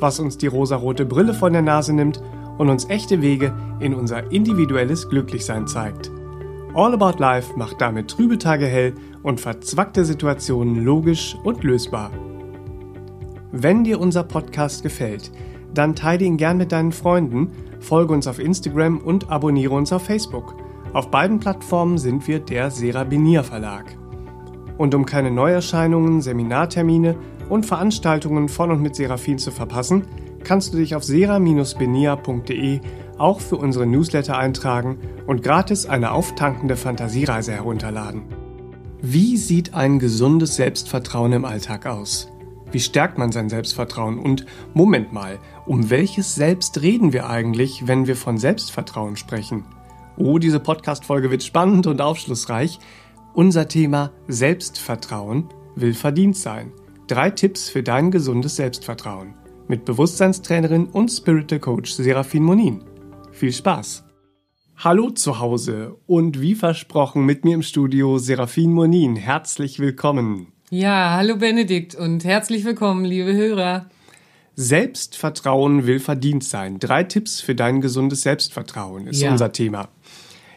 was uns die rosarote Brille von der Nase nimmt und uns echte Wege in unser individuelles Glücklichsein zeigt. All About Life macht damit trübe Tage hell und verzwackte Situationen logisch und lösbar. Wenn dir unser Podcast gefällt, dann teile ihn gern mit deinen Freunden, folge uns auf Instagram und abonniere uns auf Facebook. Auf beiden Plattformen sind wir der Serabinier Verlag. Und um keine Neuerscheinungen, Seminartermine und Veranstaltungen von und mit Seraphin zu verpassen, kannst du dich auf sera-benia.de auch für unsere Newsletter eintragen und gratis eine auftankende Fantasiereise herunterladen. Wie sieht ein gesundes Selbstvertrauen im Alltag aus? Wie stärkt man sein Selbstvertrauen? Und Moment mal, um welches Selbst reden wir eigentlich, wenn wir von Selbstvertrauen sprechen? Oh, diese Podcast-Folge wird spannend und aufschlussreich. Unser Thema Selbstvertrauen will verdient sein. Drei Tipps für dein gesundes Selbstvertrauen mit Bewusstseinstrainerin und Spiritual Coach Serafin Monin. Viel Spaß! Hallo zu Hause und wie versprochen mit mir im Studio Serafin Monin. Herzlich willkommen. Ja, hallo Benedikt und herzlich willkommen, liebe Hörer. Selbstvertrauen will verdient sein. Drei Tipps für dein gesundes Selbstvertrauen ist ja. unser Thema.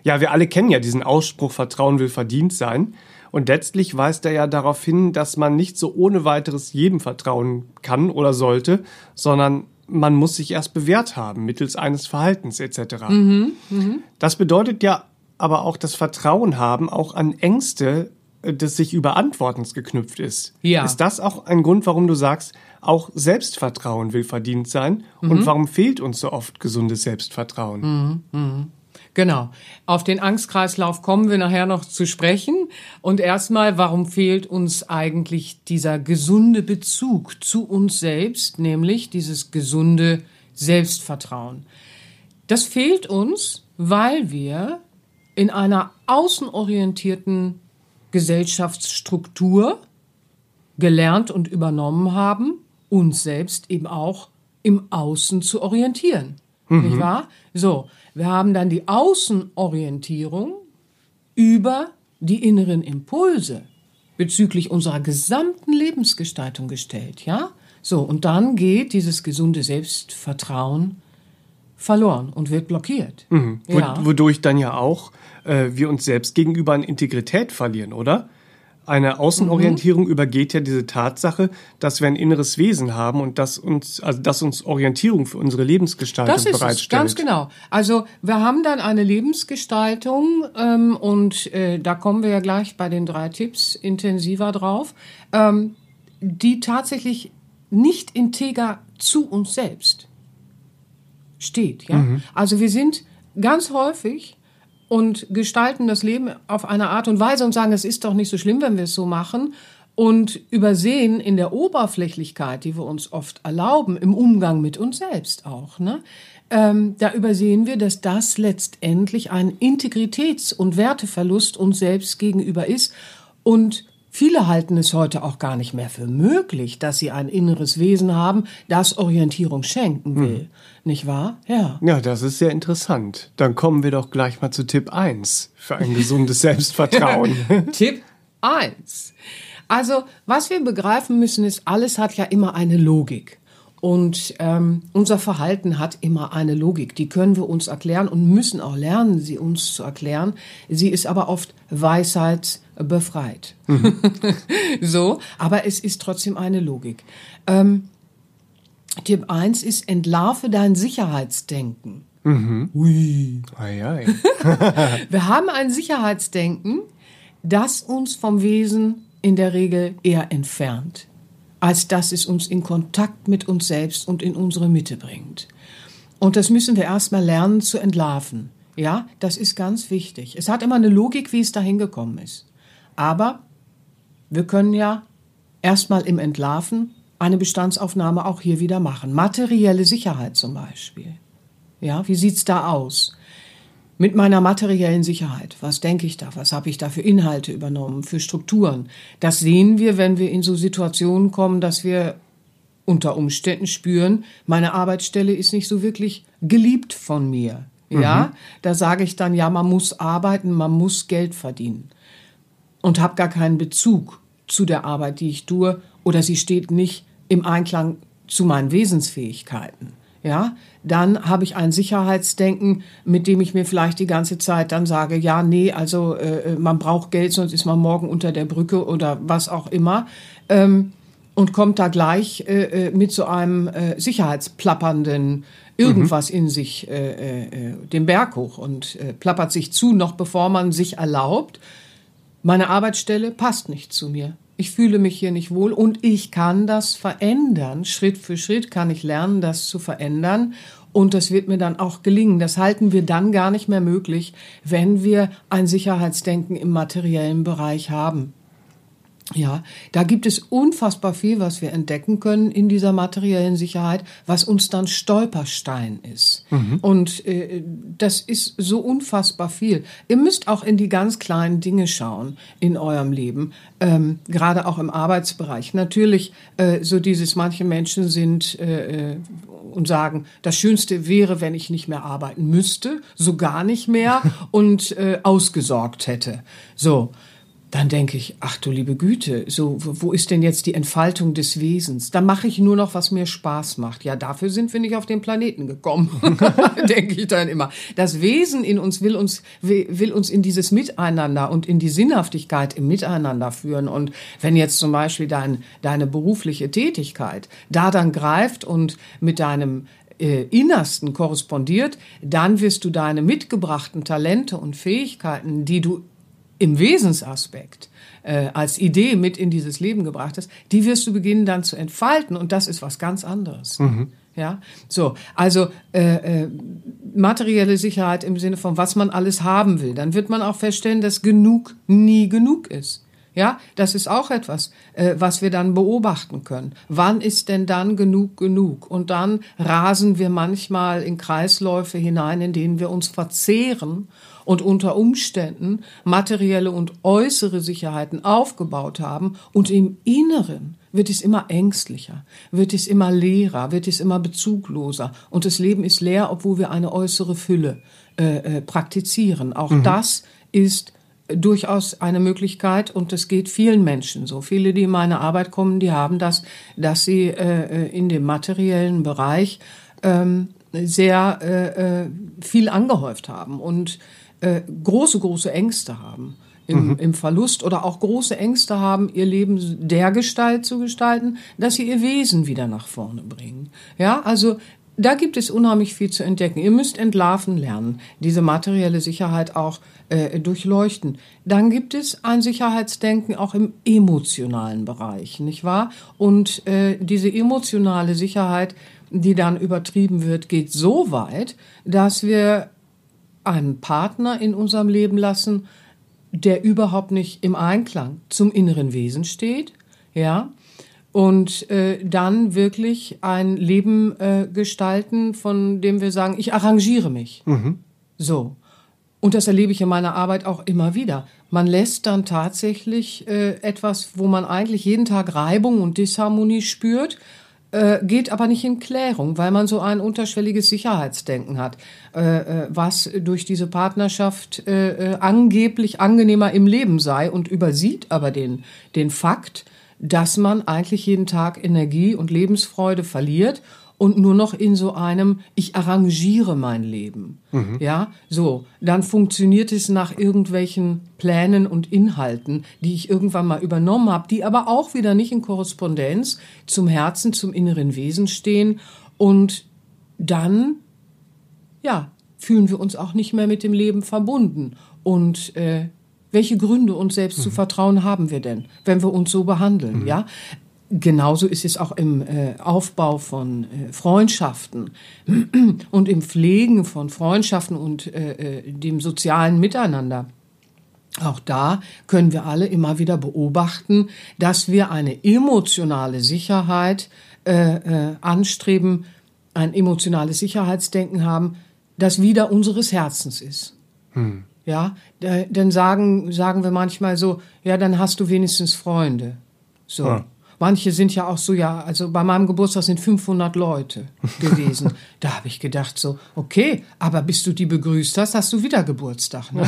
Ja, wir alle kennen ja diesen Ausspruch, Vertrauen will verdient sein. Und letztlich weist er ja darauf hin, dass man nicht so ohne weiteres jedem vertrauen kann oder sollte, sondern man muss sich erst bewährt haben mittels eines Verhaltens etc. Mhm, mh. Das bedeutet ja aber auch das Vertrauen haben auch an Ängste, äh, das sich über Antwortens geknüpft ist. Ja. Ist das auch ein Grund, warum du sagst, auch Selbstvertrauen will verdient sein? Mhm. Und warum fehlt uns so oft gesundes Selbstvertrauen? Mhm, mh. Genau. Auf den Angstkreislauf kommen wir nachher noch zu sprechen. Und erstmal, warum fehlt uns eigentlich dieser gesunde Bezug zu uns selbst, nämlich dieses gesunde Selbstvertrauen? Das fehlt uns, weil wir in einer außenorientierten Gesellschaftsstruktur gelernt und übernommen haben, uns selbst eben auch im Außen zu orientieren. Mhm. Nicht wahr? So. Wir haben dann die Außenorientierung über die inneren Impulse bezüglich unserer gesamten Lebensgestaltung gestellt, ja? So, und dann geht dieses gesunde Selbstvertrauen verloren und wird blockiert. Mhm. Ja. Wodurch dann ja auch äh, wir uns selbst gegenüber an Integrität verlieren, oder? Eine Außenorientierung mhm. übergeht ja diese Tatsache, dass wir ein inneres Wesen haben und das uns, also das uns Orientierung für unsere Lebensgestaltung das ist bereitstellt. Es, ganz genau. Also wir haben dann eine Lebensgestaltung ähm, und äh, da kommen wir ja gleich bei den drei Tipps intensiver drauf, ähm, die tatsächlich nicht integer zu uns selbst steht. Ja? Mhm. Also wir sind ganz häufig und gestalten das Leben auf eine Art und Weise und sagen, es ist doch nicht so schlimm, wenn wir es so machen und übersehen in der Oberflächlichkeit, die wir uns oft erlauben, im Umgang mit uns selbst auch, ne? Ähm, da übersehen wir, dass das letztendlich ein Integritäts- und Werteverlust uns selbst gegenüber ist und Viele halten es heute auch gar nicht mehr für möglich, dass sie ein inneres Wesen haben, das Orientierung schenken will. Hm. Nicht wahr? Ja. Ja, das ist sehr interessant. Dann kommen wir doch gleich mal zu Tipp 1 für ein gesundes Selbstvertrauen. Tipp 1. Also, was wir begreifen müssen, ist, alles hat ja immer eine Logik. Und ähm, unser Verhalten hat immer eine Logik. Die können wir uns erklären und müssen auch lernen, sie uns zu erklären. Sie ist aber oft weisheitsbefreit. Mhm. so, aber es ist trotzdem eine Logik. Ähm, Tipp 1 ist, entlarve dein Sicherheitsdenken. Mhm. Ui. Ei, ei. wir haben ein Sicherheitsdenken, das uns vom Wesen in der Regel eher entfernt als dass es uns in Kontakt mit uns selbst und in unsere Mitte bringt. Und das müssen wir erstmal lernen zu entlarven. Ja, das ist ganz wichtig. Es hat immer eine Logik, wie es dahin gekommen ist. Aber wir können ja erstmal im Entlarven eine Bestandsaufnahme auch hier wieder machen. Materielle Sicherheit zum Beispiel. Ja, wie sieht's da aus? Mit meiner materiellen Sicherheit. Was denke ich da? Was habe ich da für Inhalte übernommen, für Strukturen? Das sehen wir, wenn wir in so Situationen kommen, dass wir unter Umständen spüren, meine Arbeitsstelle ist nicht so wirklich geliebt von mir. Ja, mhm. da sage ich dann, ja, man muss arbeiten, man muss Geld verdienen und habe gar keinen Bezug zu der Arbeit, die ich tue, oder sie steht nicht im Einklang zu meinen Wesensfähigkeiten. Ja, dann habe ich ein Sicherheitsdenken, mit dem ich mir vielleicht die ganze Zeit dann sage, ja, nee, also äh, man braucht Geld, sonst ist man morgen unter der Brücke oder was auch immer. Ähm, und kommt da gleich äh, äh mit so einem äh, sicherheitsplappernden irgendwas mhm. in sich äh, äh, äh, den Berg hoch und äh, plappert sich zu, noch bevor man sich erlaubt, meine Arbeitsstelle passt nicht zu mir. Ich fühle mich hier nicht wohl und ich kann das verändern. Schritt für Schritt kann ich lernen, das zu verändern. Und das wird mir dann auch gelingen. Das halten wir dann gar nicht mehr möglich, wenn wir ein Sicherheitsdenken im materiellen Bereich haben. Ja, da gibt es unfassbar viel, was wir entdecken können in dieser materiellen Sicherheit, was uns dann Stolperstein ist. Mhm. Und äh, das ist so unfassbar viel. Ihr müsst auch in die ganz kleinen Dinge schauen in eurem Leben, ähm, gerade auch im Arbeitsbereich. Natürlich, äh, so dieses, manche Menschen sind äh, äh und sagen, das Schönste wäre, wenn ich nicht mehr arbeiten müsste, so gar nicht mehr und äh, ausgesorgt hätte. So dann denke ich, ach du liebe Güte, so wo ist denn jetzt die Entfaltung des Wesens? Da mache ich nur noch, was mir Spaß macht. Ja, dafür sind wir nicht auf den Planeten gekommen, denke ich dann immer. Das Wesen in uns will uns will uns in dieses Miteinander und in die Sinnhaftigkeit im Miteinander führen. Und wenn jetzt zum Beispiel dein, deine berufliche Tätigkeit da dann greift und mit deinem äh, Innersten korrespondiert, dann wirst du deine mitgebrachten Talente und Fähigkeiten, die du im Wesensaspekt äh, als Idee mit in dieses Leben gebracht hast, die wirst du beginnen dann zu entfalten und das ist was ganz anderes. Mhm. Ja, so, also äh, äh, materielle Sicherheit im Sinne von, was man alles haben will. Dann wird man auch feststellen, dass genug nie genug ist. Ja, das ist auch etwas, äh, was wir dann beobachten können. Wann ist denn dann genug genug? Und dann rasen wir manchmal in Kreisläufe hinein, in denen wir uns verzehren und unter Umständen materielle und äußere Sicherheiten aufgebaut haben und im Inneren wird es immer ängstlicher, wird es immer leerer, wird es immer bezugloser und das Leben ist leer, obwohl wir eine äußere Fülle äh, äh, praktizieren. Auch mhm. das ist durchaus eine Möglichkeit und es geht vielen Menschen so. Viele, die in meine Arbeit kommen, die haben das, dass sie äh, äh in dem materiellen Bereich ähm, sehr äh, äh, viel angehäuft haben und äh, große, große Ängste haben im, mhm. im Verlust oder auch große Ängste haben, ihr Leben der Gestalt zu gestalten, dass sie ihr Wesen wieder nach vorne bringen. Ja, also da gibt es unheimlich viel zu entdecken. Ihr müsst entlarven lernen, diese materielle Sicherheit auch äh, durchleuchten. Dann gibt es ein Sicherheitsdenken auch im emotionalen Bereich, nicht wahr? Und äh, diese emotionale Sicherheit, die dann übertrieben wird, geht so weit, dass wir einen Partner in unserem Leben lassen, der überhaupt nicht im Einklang zum inneren Wesen steht, ja, und äh, dann wirklich ein Leben äh, gestalten, von dem wir sagen, ich arrangiere mich. Mhm. So. Und das erlebe ich in meiner Arbeit auch immer wieder. Man lässt dann tatsächlich äh, etwas, wo man eigentlich jeden Tag Reibung und Disharmonie spürt, äh, geht aber nicht in Klärung, weil man so ein unterschwelliges Sicherheitsdenken hat, äh, äh, was durch diese Partnerschaft äh, äh, angeblich angenehmer im Leben sei und übersieht aber den, den Fakt, dass man eigentlich jeden Tag Energie und Lebensfreude verliert und nur noch in so einem, ich arrangiere mein Leben. Mhm. Ja, so, dann funktioniert es nach irgendwelchen Plänen und Inhalten, die ich irgendwann mal übernommen habe, die aber auch wieder nicht in Korrespondenz zum Herzen, zum inneren Wesen stehen. Und dann, ja, fühlen wir uns auch nicht mehr mit dem Leben verbunden. Und äh, welche Gründe, uns selbst mhm. zu vertrauen, haben wir denn, wenn wir uns so behandeln? Mhm. Ja, Genauso ist es auch im äh, Aufbau von äh, Freundschaften und im Pflegen von Freundschaften und äh, äh dem sozialen Miteinander. Auch da können wir alle immer wieder beobachten, dass wir eine emotionale Sicherheit äh, äh, anstreben, ein emotionales Sicherheitsdenken haben, das wieder unseres Herzens ist. Hm. Ja, dann sagen, sagen wir manchmal so, ja, dann hast du wenigstens Freunde. So. Ja. Manche sind ja auch so, ja, also bei meinem Geburtstag sind 500 Leute gewesen. da habe ich gedacht so, okay, aber bis du die begrüßt hast, hast du wieder Geburtstag. Ne?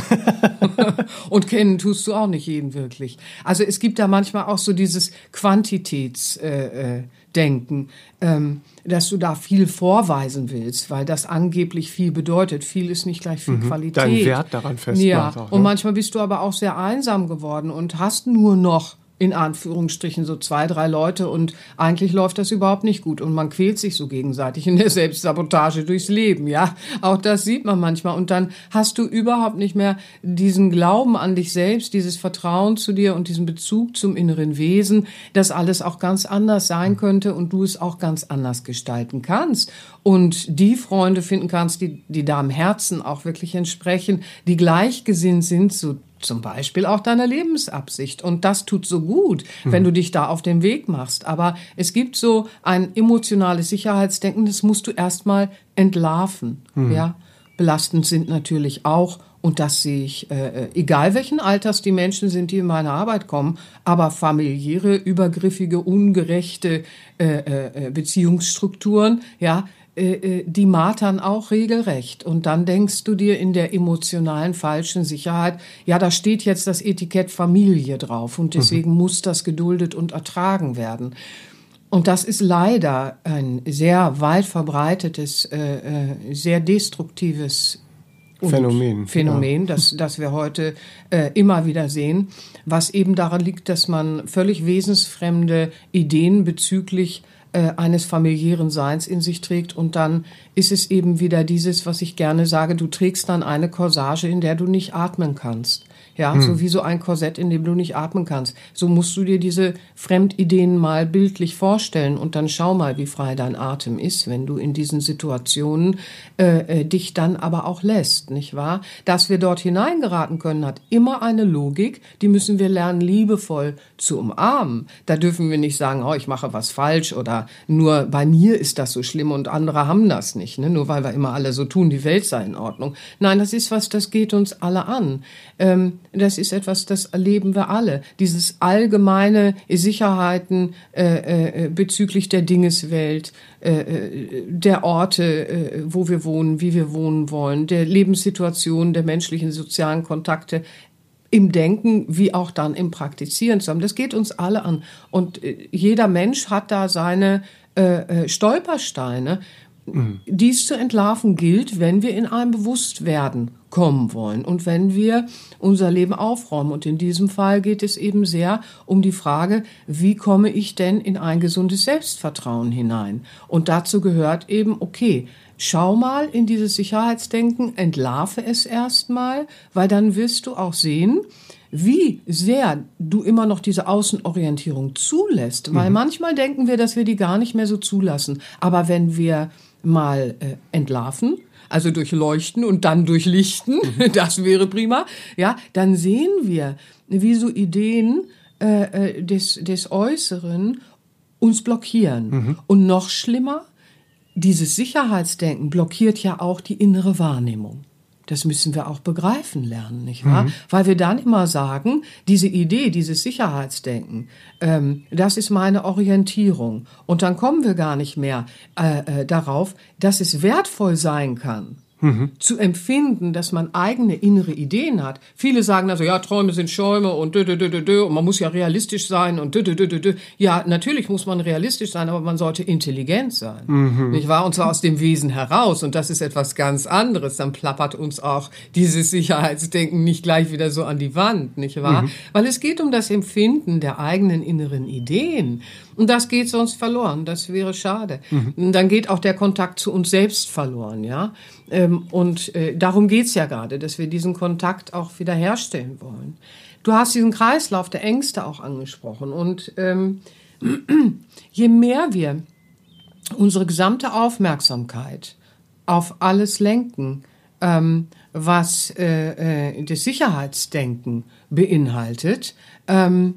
Und kennen tust du auch nicht jeden wirklich. Also es gibt da manchmal auch so dieses Quantitätsdenken, äh, äh, ähm, dass du da viel vorweisen willst, weil das angeblich viel bedeutet. Viel ist nicht gleich viel mhm, Qualität. Dein Wert daran festmacht. Ja, auch, ne? und manchmal bist du aber auch sehr einsam geworden und hast nur noch in Anführungsstrichen so zwei, drei Leute und eigentlich läuft das überhaupt nicht gut und man quält sich so gegenseitig in der Selbstsabotage durchs Leben, ja. Auch das sieht man manchmal und dann hast du überhaupt nicht mehr diesen Glauben an dich selbst, dieses Vertrauen zu dir und diesen Bezug zum inneren Wesen, dass alles auch ganz anders sein könnte und du es auch ganz anders gestalten kannst und die Freunde finden kannst, die, die da im Herzen auch wirklich entsprechen, die gleichgesinnt sind zu zum Beispiel auch deiner Lebensabsicht. Und das tut so gut, mhm. wenn du dich da auf den Weg machst. Aber es gibt so ein emotionales Sicherheitsdenken, das musst du erstmal entlarven. Mhm. Ja, belastend sind natürlich auch und das sehe ich, äh, egal welchen Alters die Menschen sind, die in meine Arbeit kommen, aber familiäre, übergriffige, ungerechte äh, äh, Beziehungsstrukturen, ja, äh, äh, die martern auch regelrecht. Und dann denkst du dir in der emotionalen falschen Sicherheit, ja, da steht jetzt das Etikett Familie drauf und deswegen mhm. muss das geduldet und ertragen werden. Und das ist leider ein sehr weit verbreitetes, äh, äh sehr destruktives Phänomen, Phänomen ja. das, das wir heute äh, immer wieder sehen, was eben daran liegt, dass man völlig wesensfremde Ideen bezüglich äh, eines familiären Seins in sich trägt. Und dann ist es eben wieder dieses, was ich gerne sage, du trägst dann eine Corsage, in der du nicht atmen kannst. Ja, hm. so wie so ein Korsett, in dem du nicht atmen kannst. So musst du dir diese Fremdideen mal bildlich vorstellen und dann schau mal, wie frei dein Atem ist, wenn du in diesen Situationen äh, äh, dich dann aber auch lässt, nicht wahr? Dass wir dort hineingeraten können, hat immer eine Logik, die müssen wir lernen, liebevoll zu umarmen. Da dürfen wir nicht sagen, oh, ich mache was falsch oder nur bei mir ist das so schlimm und andere haben das nicht, ne? nur weil wir immer alle so tun, die Welt sei in Ordnung. Nein, das ist was, das geht uns alle an. Ähm, das ist etwas, das erleben wir alle. Dieses allgemeine Sicherheiten äh, äh, bezüglich der Dingeswelt, äh, äh, der Orte, äh, wo wir wohnen, wie wir wohnen wollen, der Lebenssituation, der menschlichen sozialen Kontakte im Denken wie auch dann im Praktizieren zusammen. Das geht uns alle an. Und äh, jeder Mensch hat da seine äh, Stolpersteine. Mhm. Dies zu entlarven gilt, wenn wir in ein Bewusstwerden kommen wollen und wenn wir unser Leben aufräumen. Und in diesem Fall geht es eben sehr um die Frage, wie komme ich denn in ein gesundes Selbstvertrauen hinein? Und dazu gehört eben, okay, schau mal in dieses Sicherheitsdenken, entlarve es erstmal, weil dann wirst du auch sehen, wie sehr du immer noch diese Außenorientierung zulässt, weil mhm. manchmal denken wir, dass wir die gar nicht mehr so zulassen. Aber wenn wir mal äh, entlarven, also durchleuchten und dann durchlichten, mhm. das wäre prima, ja, dann sehen wir, wie so Ideen äh, äh, des, des Äußeren uns blockieren. Mhm. Und noch schlimmer, dieses Sicherheitsdenken blockiert ja auch die innere Wahrnehmung. Das müssen wir auch begreifen lernen, nicht wahr? Mhm. Weil wir dann immer sagen, diese Idee, dieses Sicherheitsdenken, ähm, das ist meine Orientierung. Und dann kommen wir gar nicht mehr äh, äh, darauf, dass es wertvoll sein kann, mhm. zu empfinden, dass man eigene innere Ideen hat. Viele sagen also, ja, Träume sind Schäume und dö, dö, dö, dö, und man muss ja realistisch sein und dö, dö, dö, dö. Ja, natürlich muss man realistisch sein, aber man sollte intelligent sein. Mhm. Nicht wahr? Und zwar aus dem Wesen heraus. Und das ist etwas ganz anderes. Dann plappert uns auch dieses Sicherheitsdenken nicht gleich wieder so an die Wand, nicht wahr? Mhm. Weil es geht um das Empfinden der eigenen inneren Ideen. Und das geht sonst verloren. Das wäre schade. Mhm. Dann geht auch der Kontakt zu uns selbst verloren, ja. Ähm, und äh, darum geht's ja gerade, dass wir diesen Kontakt auch wieder herstellen wollen. Du hast diesen Kreislauf der Ängste auch angesprochen. Und ähm, je mehr wir unsere gesamte Aufmerksamkeit auf alles lenken, ähm, was äh, äh, das Sicherheitsdenken beinhaltet, ähm,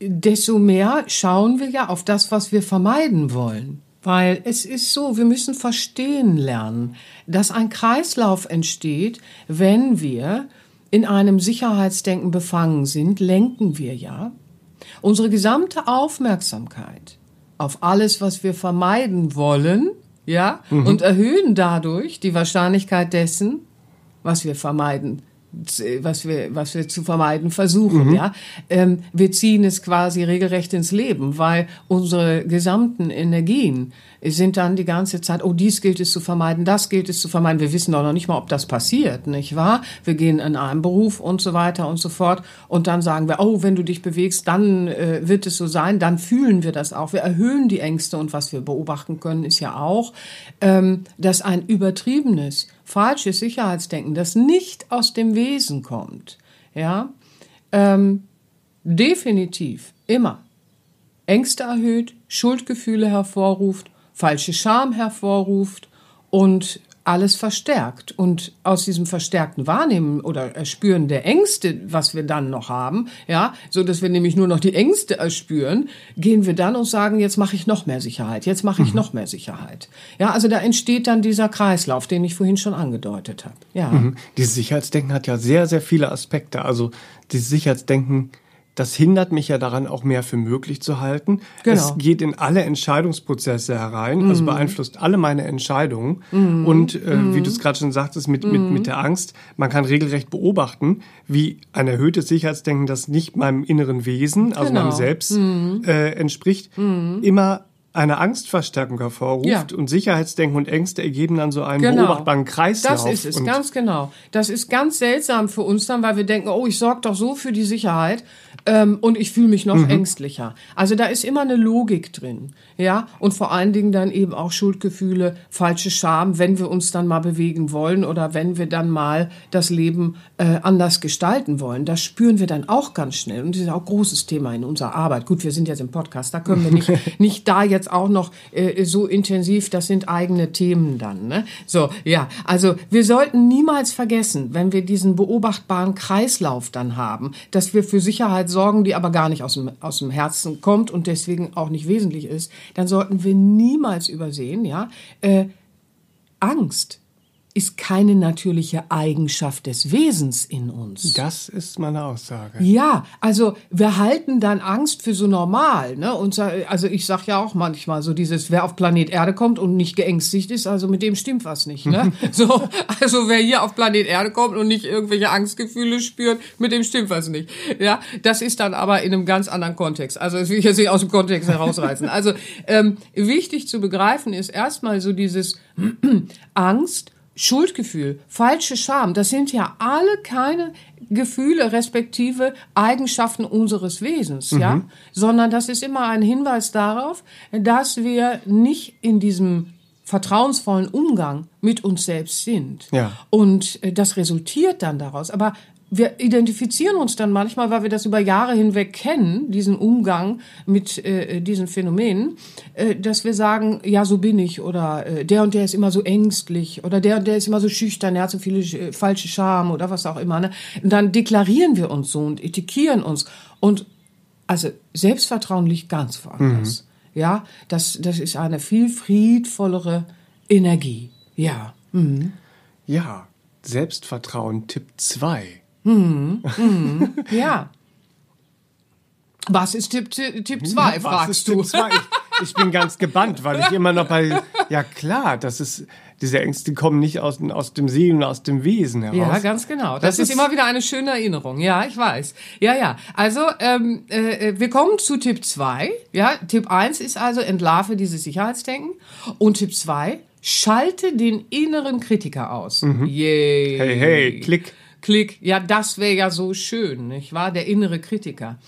desto mehr schauen wir ja auf das, was wir vermeiden wollen. Weil es ist so, wir müssen verstehen lernen, dass ein Kreislauf entsteht, wenn wir in einem Sicherheitsdenken befangen sind, lenken wir ja unsere gesamte Aufmerksamkeit auf alles, was wir vermeiden wollen, ja, mhm. und erhöhen dadurch die Wahrscheinlichkeit dessen, was wir vermeiden was wir, was wir zu vermeiden versuchen, mhm. ja. Ähm, wir ziehen es quasi regelrecht ins Leben, weil unsere gesamten Energien sind dann die ganze Zeit, oh, dies gilt es zu vermeiden, das gilt es zu vermeiden. Wir wissen doch noch nicht mal, ob das passiert, nicht wahr? Wir gehen in einen Beruf und so weiter und so fort und dann sagen wir, oh, wenn du dich bewegst, dann äh, wird es so sein, dann fühlen wir das auch. Wir erhöhen die Ängste und was wir beobachten können, ist ja auch, ähm, dass ein übertriebenes, falsches Sicherheitsdenken, das nicht aus dem Wesen kommt, ja, ähm, definitiv immer Ängste erhöht, Schuldgefühle hervorruft falsche Scham hervorruft und alles verstärkt. Und aus diesem verstärkten Wahrnehmen oder Erspüren der Ängste, was wir dann noch haben, ja, so dass wir nämlich nur noch die Ängste erspüren, gehen wir dann und sagen, jetzt mache ich noch mehr Sicherheit, jetzt mache ich mhm. noch mehr Sicherheit. Ja, also da entsteht dann dieser Kreislauf, den ich vorhin schon angedeutet habe. Ja. Mhm. Dieses Sicherheitsdenken hat ja sehr, sehr viele Aspekte. Also dieses Sicherheitsdenken das hindert mich ja daran, auch mehr für möglich zu halten. Genau. Es geht in alle Entscheidungsprozesse herein, also mhm. also beeinflusst alle meine Entscheidungen. Mhm. Und äh, mhm. wie du es gerade schon sagtest, mit, mit, mit der Angst, man kann regelrecht beobachten, wie ein erhöhtes Sicherheitsdenken, das nicht meinem inneren Wesen, also genau. meinem Selbst, mhm. äh, entspricht, mhm. immer eine Angstverstärkung hervorruft ja. und Sicherheitsdenken und Ängste ergeben dann so einen genau. beobachtbaren Kreislauf. Das ist es, ganz genau. Das ist ganz seltsam für uns dann, weil wir denken, oh, ich sorge doch so für die Sicherheit ähm, und ich fühle mich noch mhm. ängstlicher. Also da ist immer eine Logik drin, ja, und vor allen Dingen dann eben auch Schuldgefühle, falsche Scham, wenn wir uns dann mal bewegen wollen oder wenn wir dann mal das Leben äh, anders gestalten wollen. Das spüren wir dann auch ganz schnell und das ist auch ein großes Thema in unserer Arbeit. Gut, wir sind jetzt im Podcast, da können wir nicht nicht da jetzt auch noch äh, so intensiv. Das sind eigene Themen dann. Ne? So, ja, also wir sollten niemals vergessen, wenn wir diesen beobachtbaren Kreislauf dann haben, dass wir für Sicherheit sorgen, die aber gar nicht aus dem, aus dem Herzen kommt und deswegen auch nicht wesentlich ist, dann sollten wir niemals übersehen, ja, äh, Angst ist keine natürliche Eigenschaft des Wesens in uns. Das ist meine Aussage. Ja, also wir halten dann Angst für so normal, ne? Und also ich sag ja auch manchmal so dieses, wer auf Planet Erde kommt und nicht geängstigt ist, also mit dem stimmt was nicht, ne? so, also wer hier auf Planet Erde kommt und nicht irgendwelche Angstgefühle spürt, mit dem stimmt was nicht. Ja, das ist dann aber in einem ganz anderen Kontext. Also das will ich jetzt nicht aus dem Kontext herausreißen. Also ähm, wichtig zu begreifen ist erstmal so dieses Angst Schuldgefühl, falsche Scham, das sind ja alle keine Gefühle respektive Eigenschaften unseres Wesens, mhm. ja, sondern das ist immer ein Hinweis darauf, dass wir nicht in diesem vertrauensvollen Umgang mit uns selbst sind. Ja. Und äh, das resultiert dann daraus. Aber wir identifizieren uns dann manchmal, weil wir das über Jahre hinweg kennen, diesen Umgang mit äh, diesen Phänomenen, äh, dass wir sagen, ja, so bin ich oder äh, der und der ist immer so ängstlich oder der und der ist immer so schüchtern, der hat so viele äh, falsche Scham oder was auch immer. Ne? Und dann deklarieren wir uns so und etikieren uns. Und also Selbstvertrauen liegt ganz woanders. Mhm. Ja, das, das ist eine viel friedvollere Energie. Ja. Mhm. Ja, Selbstvertrauen Tipp 2. Mhm. Mhm. Ja. Was ist Tipp 2, Tipp zwei, fragst du? Tipp zwei? Ich, ich, bin ganz gebannt, weil ich immer noch bei, ja klar, das ist, diese Ängste kommen nicht aus, aus dem Seelen und aus dem Wesen heraus. Ja, ganz genau. Das, das ist, ist, immer wieder eine schöne Erinnerung. Ja, ich weiß. Ja, ja. Also, ähm, äh, wir kommen zu Tipp 2. Ja, Tipp 1 ist also, entlarve dieses Sicherheitsdenken. Und Tipp 2, schalte den inneren Kritiker aus. Mhm. Yay. Hey, hey, klick. Klick, ja, das wäre ja so schön, nicht wahr? Der innere Kritiker.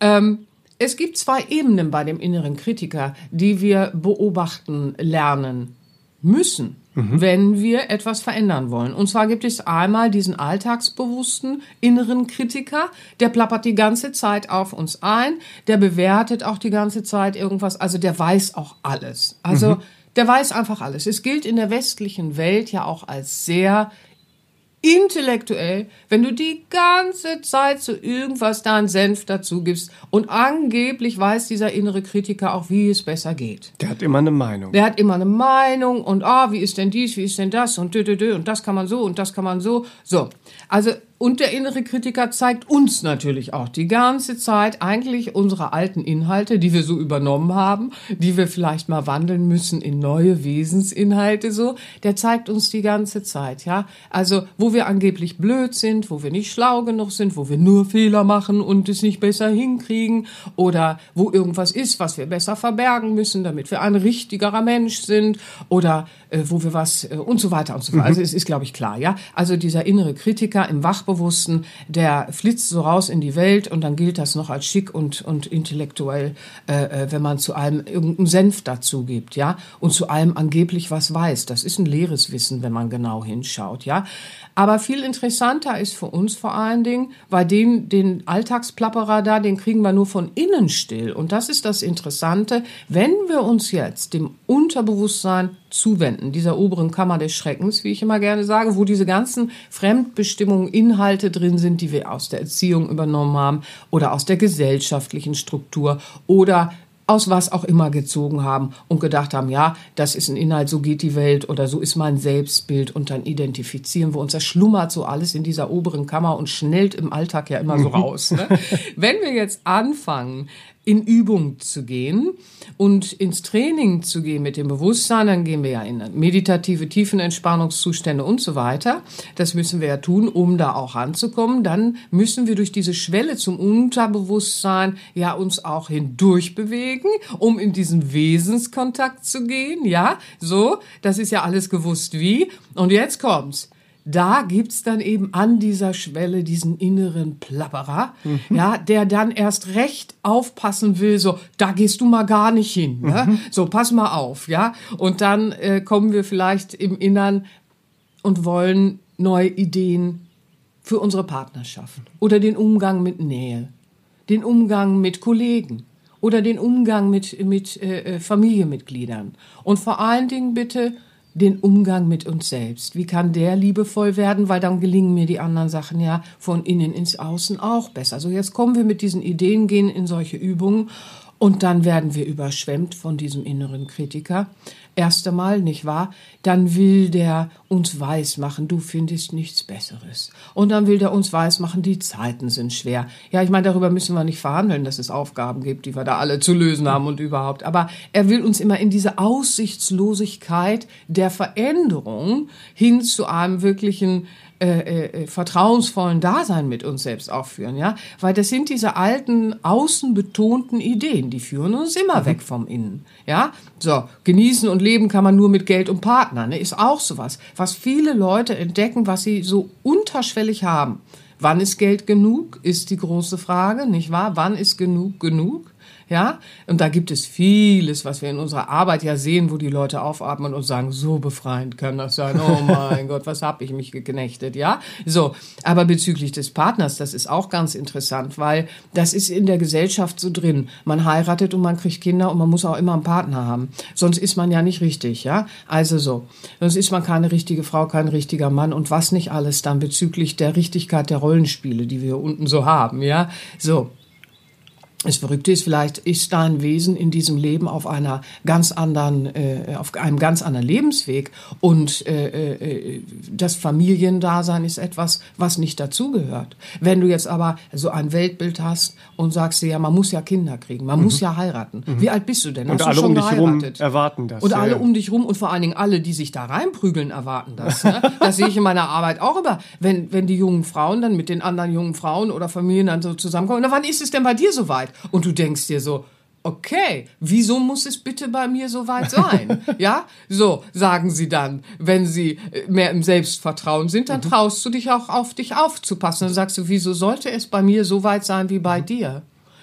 Ähm, es gibt zwei Ebenen bei dem inneren Kritiker, die wir beobachten lernen müssen, mhm. wenn wir etwas verändern wollen. Und zwar gibt es einmal diesen alltagsbewussten inneren Kritiker, der plappert die ganze Zeit auf uns ein, der bewertet auch die ganze Zeit irgendwas, also der weiß auch alles. Also mhm. der weiß einfach alles. Es gilt in der westlichen Welt ja auch als sehr intellektuell, wenn du die ganze Zeit zu irgendwas da einen Senf dazu gibst und angeblich weiß dieser innere Kritiker auch, wie es besser geht. Der hat immer eine Meinung. Der hat immer eine Meinung und ah, wie ist denn dies, wie ist denn das und dö, dö, dö, und das kann man so und das kann man so. So. Also und der innere Kritiker zeigt uns natürlich auch die ganze Zeit eigentlich unsere alten Inhalte, die wir so übernommen haben, die wir vielleicht mal wandeln müssen in neue Wesensinhalte so. Der zeigt uns die ganze Zeit, ja. Also, wo wir angeblich blöd sind, wo wir nicht schlau genug sind, wo wir nur Fehler machen und es nicht besser hinkriegen oder wo irgendwas ist, was wir besser verbergen müssen, damit wir ein richtigerer Mensch sind oder äh, wo wir was äh, und so weiter und so fort. Also, es ist, glaube ich, klar, ja. Also, dieser innere Kritiker im Wach Sachbewussten, der flitzt so raus in die Welt und dann gilt das noch als schick und, und intellektuell, äh, äh, wenn man zu allem irgendeinen Senf dazu gibt, ja, und zu allem angeblich was weiß. Das ist ein leeres Wissen, wenn man genau hinschaut, ja. Aber viel interessanter ist für uns vor allen Dingen, weil den, den Alltagsplapperer da, den kriegen wir nur von innen still. Und das ist das Interessante, wenn wir uns jetzt dem Unterbewusstsein zuwenden, dieser oberen Kammer des Schreckens, wie ich immer gerne sage, wo diese ganzen Fremdbestimmungen, Inhalte drin sind, die wir aus der Erziehung übernommen haben oder aus der gesellschaftlichen Struktur oder aus was auch immer gezogen haben und gedacht haben, ja, das ist ein Inhalt, so geht die Welt oder so ist mein Selbstbild und dann identifizieren wir uns. Das schlummert so alles in dieser oberen Kammer und schnellt im Alltag ja immer so raus. Ne? Wenn wir jetzt anfangen, in Übung zu gehen und ins Training zu gehen mit dem Bewusstsein, dann gehen wir ja in meditative Tiefenentspannungszustände und so weiter. Das müssen wir ja tun, um da auch ranzukommen. Dann müssen wir durch diese Schwelle zum Unterbewusstsein ja uns auch hindurch bewegen, um in diesen Wesenskontakt zu gehen. Ja, so, das ist ja alles gewusst wie. Und jetzt kommt's da gibt's dann eben an dieser Schwelle diesen inneren Plapperer, mhm. ja, der dann erst recht aufpassen will, so, da gehst du mal gar nicht hin, ne? Mhm. so, pass mal auf, ja. Und dann äh, kommen wir vielleicht im Innern und wollen neue Ideen für unsere Partnerschaft oder den Umgang mit Nähe, den Umgang mit Kollegen oder den Umgang mit, mit äh, äh Familienmitgliedern. Und vor allen Dingen bitte den Umgang mit uns selbst. Wie kann der liebevoll werden? Weil dann gelingen mir die anderen Sachen ja von innen ins Außen auch besser. Also jetzt kommen wir mit diesen Ideen, gehen in solche Übungen und dann werden wir überschwemmt von diesem inneren Kritiker. Erst einmal, nicht wahr? Dann will der uns weismachen, du findest nichts Besseres. Und dann will der uns weismachen, die Zeiten sind schwer. Ja, ich meine, darüber müssen wir nicht verhandeln, dass es Aufgaben gibt, die wir da alle zu lösen haben und überhaupt. Aber er will uns immer in diese Aussichtslosigkeit der Veränderung hin zu einem wirklichen äh, äh, äh, vertrauensvollen Dasein mit uns selbst auch führen, ja, weil das sind diese alten außenbetonten Ideen, die führen uns immer mhm. weg vom Innen, ja. So genießen und leben kann man nur mit Geld und Partner, ne, ist auch sowas, was viele Leute entdecken, was sie so unterschwellig haben. Wann ist Geld genug, ist die große Frage, nicht wahr? Wann ist genug genug? Ja, und da gibt es vieles, was wir in unserer Arbeit ja sehen, wo die Leute aufatmen und sagen, so befreiend kann das sein. Oh mein Gott, was hab ich mich geknechtet, ja? So, aber bezüglich des Partners, das ist auch ganz interessant, weil das ist in der Gesellschaft so drin. Man heiratet und man kriegt Kinder und man muss auch immer einen Partner haben. Sonst ist man ja nicht richtig, ja? Also so. Sonst ist man keine richtige Frau, kein richtiger Mann und was nicht alles dann bezüglich der Richtigkeit der Rollenspiele, die wir unten so haben, ja? So. Das Verrückte ist, vielleicht ist dein Wesen in diesem Leben auf einer ganz anderen, äh, auf einem ganz anderen Lebensweg und äh, äh, das Familiendasein ist etwas, was nicht dazugehört. Wenn du jetzt aber so ein Weltbild hast und sagst dir, ja, man muss ja Kinder kriegen, man mhm. muss ja heiraten. Mhm. Wie alt bist du denn? Hast und alle um dich herum erwarten das. Und ja, alle ja. um dich rum und vor allen Dingen alle, die sich da reinprügeln, erwarten das. Ne? Das sehe ich in meiner Arbeit auch immer. Wenn, wenn die jungen Frauen dann mit den anderen jungen Frauen oder Familien dann so zusammenkommen, na, wann ist es denn bei dir soweit? Und du denkst dir so, okay, wieso muss es bitte bei mir so weit sein? ja, so sagen sie dann, wenn sie äh, mehr im Selbstvertrauen sind, dann mhm. traust du dich auch auf dich aufzupassen. Dann sagst du, wieso sollte es bei mir so weit sein wie bei dir?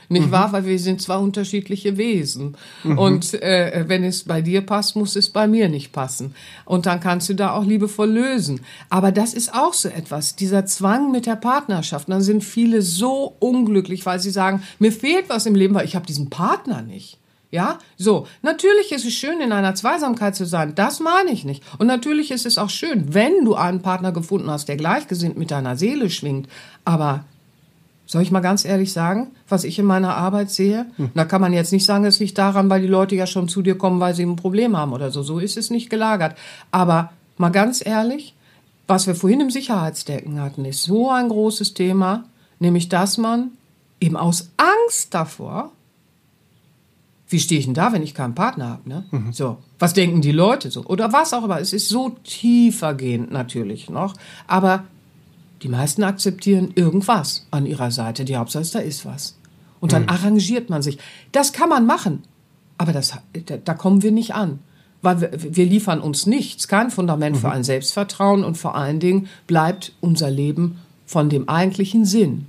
Nicht mhm. wahr? Weil wir sind zwei unterschiedliche Wesen. Mhm. Und äh, wenn es bei dir passt, muss es bei mir nicht passen. Und dann kannst du da auch liebevoll lösen. Aber das ist auch so etwas, dieser Zwang mit der Partnerschaft. dann sind viele so unglücklich, weil sie sagen, mir fehlt was im Leben, weil ich habe diesen Partner nicht. Ja, so. Natürlich ist es schön, in einer Zweisamkeit zu sein. Das meine ich nicht. Und natürlich ist es auch schön, wenn du einen Partner gefunden hast, der gleichgesinnt mit deiner Seele schwingt. Aber soll ich mal ganz ehrlich sagen, was ich in meiner Arbeit sehe? Hm. Da kann man jetzt nicht sagen, es liegt daran, weil die Leute ja schon zu dir kommen, weil sie ein Problem haben oder so. So ist es nicht gelagert. Aber mal ganz ehrlich, was wir vorhin im Sicherheitsdenken hatten, ist so ein großes Thema, nämlich dass man eben aus Angst davor wie stehe ich denn da, wenn ich keinen Partner habe? Ne? Mhm. So, was denken die Leute so? Oder was auch immer. Es ist so tiefergehend natürlich noch. Aber die meisten akzeptieren irgendwas an ihrer Seite. Die Hauptsache ist, da ist was. Und dann mhm. arrangiert man sich. Das kann man machen. Aber das, da, da kommen wir nicht an. Weil wir, wir liefern uns nichts, kein Fundament mhm. für ein Selbstvertrauen und vor allen Dingen bleibt unser Leben von dem eigentlichen Sinn,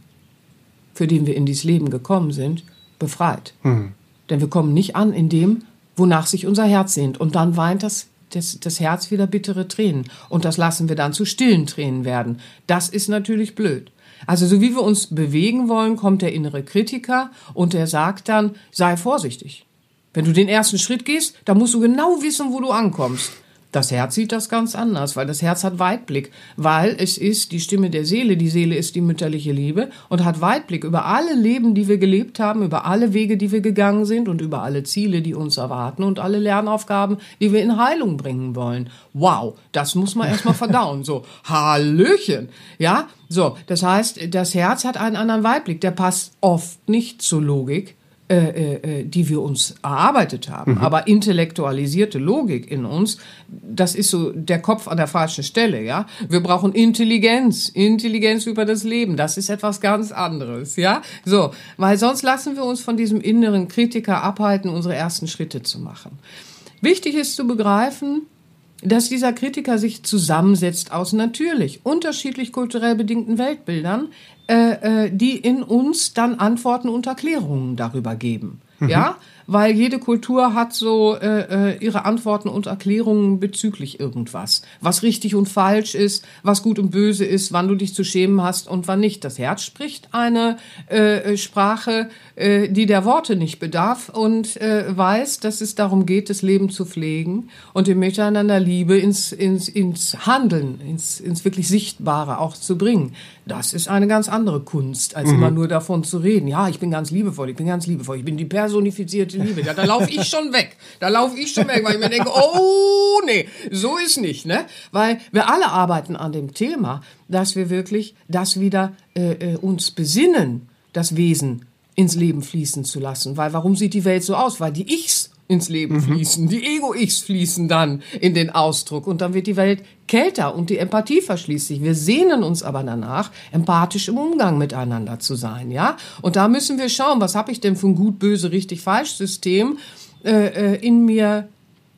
für den wir in dieses Leben gekommen sind, befreit. Mhm. Denn wir kommen nicht an in dem, wonach sich unser Herz sehnt. Und dann weint das, das, das Herz wieder bittere Tränen. Und das lassen wir dann zu stillen Tränen werden. Das ist natürlich blöd. Also so wie wir uns bewegen wollen, kommt der innere Kritiker und der sagt dann, sei vorsichtig. Wenn du den ersten Schritt gehst, dann musst du genau wissen, wo du ankommst. Das Herz sieht das ganz anders, weil das Herz hat Weitblick, weil es ist die Stimme der Seele, die Seele ist die mütterliche Liebe und hat Weitblick über alle Leben, die wir gelebt haben, über alle Wege, die wir gegangen sind und über alle Ziele, die uns erwarten und alle Lernaufgaben, die wir in Heilung bringen wollen. Wow, das muss man erstmal verdauen. So, Hallöchen. Ja, so, das heißt, das Herz hat einen anderen Weitblick, der passt oft nicht zur Logik äh, äh, äh, die wir uns erarbeitet haben. Mhm. Aber intellektualisierte Logik in uns, das ist so der Kopf an der falschen Stelle, ja. Wir brauchen Intelligenz, Intelligenz über das Leben. Das ist etwas ganz anderes, ja. So, weil sonst lassen wir uns von diesem inneren Kritiker abhalten, unsere ersten Schritte zu machen. Wichtig ist zu begreifen, dass dieser Kritiker sich zusammensetzt aus natürlich unterschiedlich kulturell bedingten Weltbildern, äh, äh, die in uns dann Antworten und Erklärungen darüber geben. Mhm. Ja, weil jede Kultur hat so äh, äh, ihre Antworten und Erklärungen bezüglich irgendwas. Was richtig und falsch ist, was gut und böse ist, wann du dich zu schämen hast und wann nicht. Das Herz spricht eine äh, äh, Sprache, äh, die der Worte nicht bedarf und äh, weiß, dass es darum geht, das Leben zu pflegen und im Miteinander Liebe ins, ins, ins Handeln, ins, ins wirklich Sichtbare auch zu bringen. Das ist eine ganz andere Kunst, als mhm. immer nur davon zu reden. Ja, ich bin ganz liebevoll, ich bin ganz liebevoll, ich bin die personifizierte Liebe. Ja, da laufe ich schon weg. Da laufe ich schon weg, weil ich mir denke, oh nee, so ist nicht, ne? Weil wir alle arbeiten an dem Thema, dass wir wirklich das wieder äh, äh, uns besinnen, das Wesen ins Leben fließen zu lassen. Weil warum sieht die Welt so aus? Weil die Ichs ins Leben mhm. fließen. Die Ego-Ichs fließen dann in den Ausdruck und dann wird die Welt kälter und die Empathie verschließt sich. Wir sehnen uns aber danach, empathisch im Umgang miteinander zu sein, ja? Und da müssen wir schauen, was habe ich denn für ein gut, böse, richtig, falsch System äh, äh, in mir,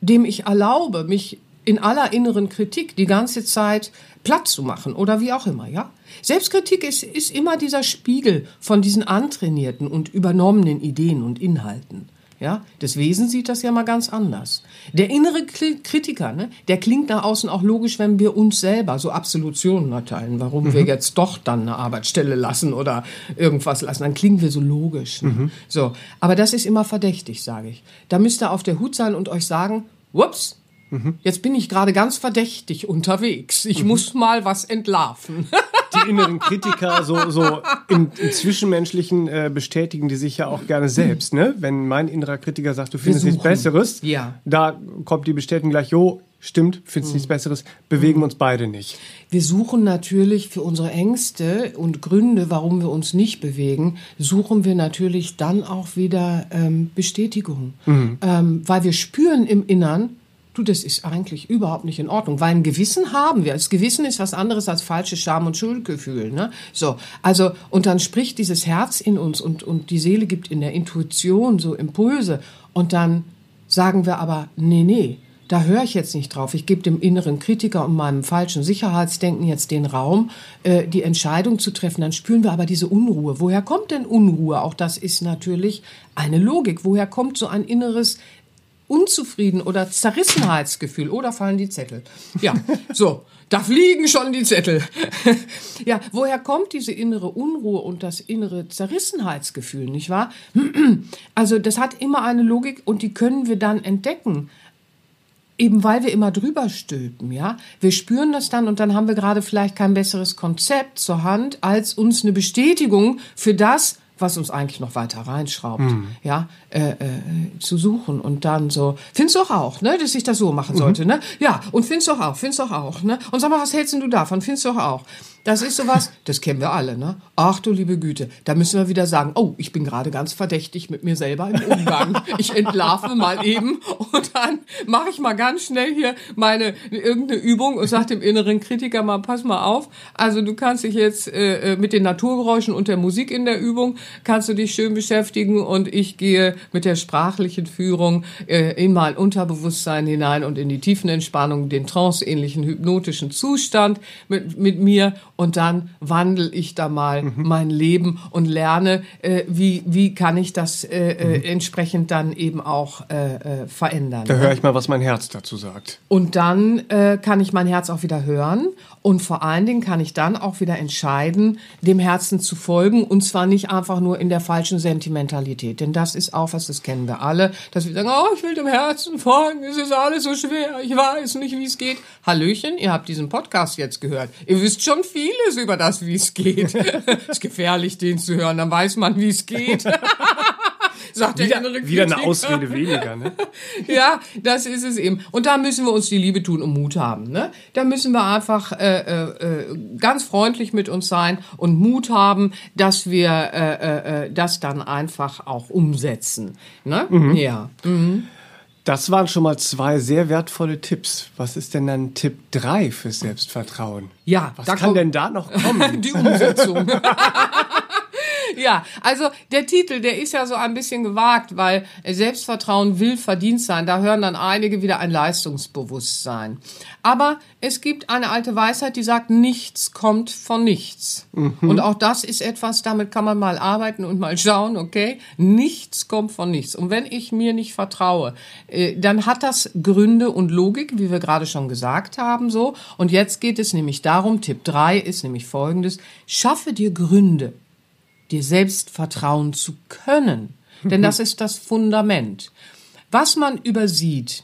dem ich erlaube, mich in aller inneren Kritik die ganze Zeit platt zu machen oder wie auch immer, ja? Selbstkritik ist, ist immer dieser Spiegel von diesen antrainierten und übernommenen Ideen und Inhalten. Ja, das Wesen sieht das ja mal ganz anders. Der innere Kritiker, ne, der klingt nach außen auch logisch, wenn wir uns selber so Absolutionen erteilen, warum mhm. wir jetzt doch dann eine Arbeitsstelle lassen oder irgendwas lassen. Dann klingen wir so logisch. Ne? Mhm. So, aber das ist immer verdächtig, sage ich. Da müsst ihr auf der Hut sein und euch sagen, whoops, mhm. jetzt bin ich gerade ganz verdächtig unterwegs. Ich mhm. muss mal was entlarven. die inneren Kritiker so, so im, im Zwischenmenschlichen äh, bestätigen die sich ja auch gerne selbst. Ne? Wenn mein innerer Kritiker sagt, du findest nichts Besseres, ja. da kommt die Bestätigung gleich, jo, stimmt, findest mhm. nichts Besseres, bewegen mhm. uns beide nicht. Wir suchen natürlich für unsere Ängste und Gründe, warum wir uns nicht bewegen, suchen wir natürlich dann auch wieder ähm, Bestätigung. Mhm. Ähm, weil wir spüren im Innern, du, das ist eigentlich überhaupt nicht in Ordnung, weil ein Gewissen haben wir. Das Gewissen ist was anderes als falsches Scham- und Schuldgefühl. Ne? So, also, und dann spricht dieses Herz in uns und, und die Seele gibt in der Intuition so Impulse und dann sagen wir aber, nee, nee, da höre ich jetzt nicht drauf. Ich gebe dem inneren Kritiker und meinem falschen Sicherheitsdenken jetzt den Raum, äh, die Entscheidung zu treffen. Dann spüren wir aber diese Unruhe. Woher kommt denn Unruhe? Auch das ist natürlich eine Logik. Woher kommt so ein inneres unzufrieden oder Zerrissenheitsgefühl. Oder fallen die Zettel? Ja, so. Da fliegen schon die Zettel. ja, woher kommt diese innere Unruhe und das innere Zerrissenheitsgefühl, nicht wahr? also, das hat immer eine Logik und die können wir dann entdecken. Eben weil wir immer drüber stülpen, ja. Wir spüren das dann und dann haben wir gerade vielleicht kein besseres Konzept zur Hand, als uns eine Bestätigung für das, was uns eigentlich noch weiter reinschraubt, mhm. ja, äh, äh, zu suchen und dann so, findest du auch, ne, dass ich das so machen sollte, mhm. ne? Ja, und findest du auch, findest du auch, ne? Und sag mal, was hältst du davon? Findest du auch? Das ist sowas, das kennen wir alle, ne? Ach du liebe Güte, da müssen wir wieder sagen, oh, ich bin gerade ganz verdächtig mit mir selber im Umgang. Ich entlarve mal eben und dann mache ich mal ganz schnell hier meine irgendeine Übung und sage dem inneren Kritiker mal, pass mal auf. Also du kannst dich jetzt äh, äh, mit den Naturgeräuschen und der Musik in der Übung kannst du dich schön beschäftigen und ich gehe mit der sprachlichen Führung äh, in mein Unterbewusstsein hinein und in die tiefen Entspannung, den tranceähnlichen hypnotischen Zustand mit, mit mir und dann wandle ich da mal mhm. mein Leben und lerne, äh, wie, wie kann ich das äh, äh, mhm. entsprechend dann eben auch äh, äh, verändern. Da höre ich mal, was mein Herz dazu sagt. Und dann äh, kann ich mein Herz auch wieder hören und vor allen Dingen kann ich dann auch wieder entscheiden, dem Herzen zu folgen und zwar nicht einfach nur in der falschen Sentimentalität. Denn das ist auch was, das kennen wir alle, dass wir sagen, oh, ich will dem Herzen folgen, es ist alles so schwer, ich weiß nicht, wie es geht. Hallöchen, ihr habt diesen Podcast jetzt gehört. Ihr wisst schon viel vieles über das, wie es geht. ist gefährlich, den zu hören, dann weiß man, wie es geht. Sagt wieder, der innere Wieder eine Ausrede weniger, ne? ja, das ist es eben. Und da müssen wir uns die Liebe tun und Mut haben, ne? Da müssen wir einfach äh, äh, ganz freundlich mit uns sein und Mut haben, dass wir äh, äh, äh das dann einfach auch umsetzen, ne? Mhm. Ja. Mhm. Das waren schon mal zwei sehr wertvolle Tipps. Was ist denn dann Tipp 3 fürs Selbstvertrauen? Ja, was kann denn da noch kommen? Die Umsetzung. ja, also der Titel, der ist ja so ein bisschen gewagt, weil Selbstvertrauen will verdient sein. Da hören dann einige wieder ein Leistungsbewusstsein. Aber es gibt eine alte Weisheit, die sagt, nichts kommt von nichts. Mhm. Und auch das ist etwas, damit kann man mal arbeiten und mal schauen, okay? Nichts kommt von nichts. Und wenn ich mir nicht vertraue, äh, dann hat das Gründe und Logik, wie wir gerade schon gesagt haben, so. Und jetzt geht es nämlich darum, Tipp 3 ist nämlich folgendes, schaffe dir Gründe dir selbst vertrauen zu können. Denn das ist das Fundament. Was man übersieht,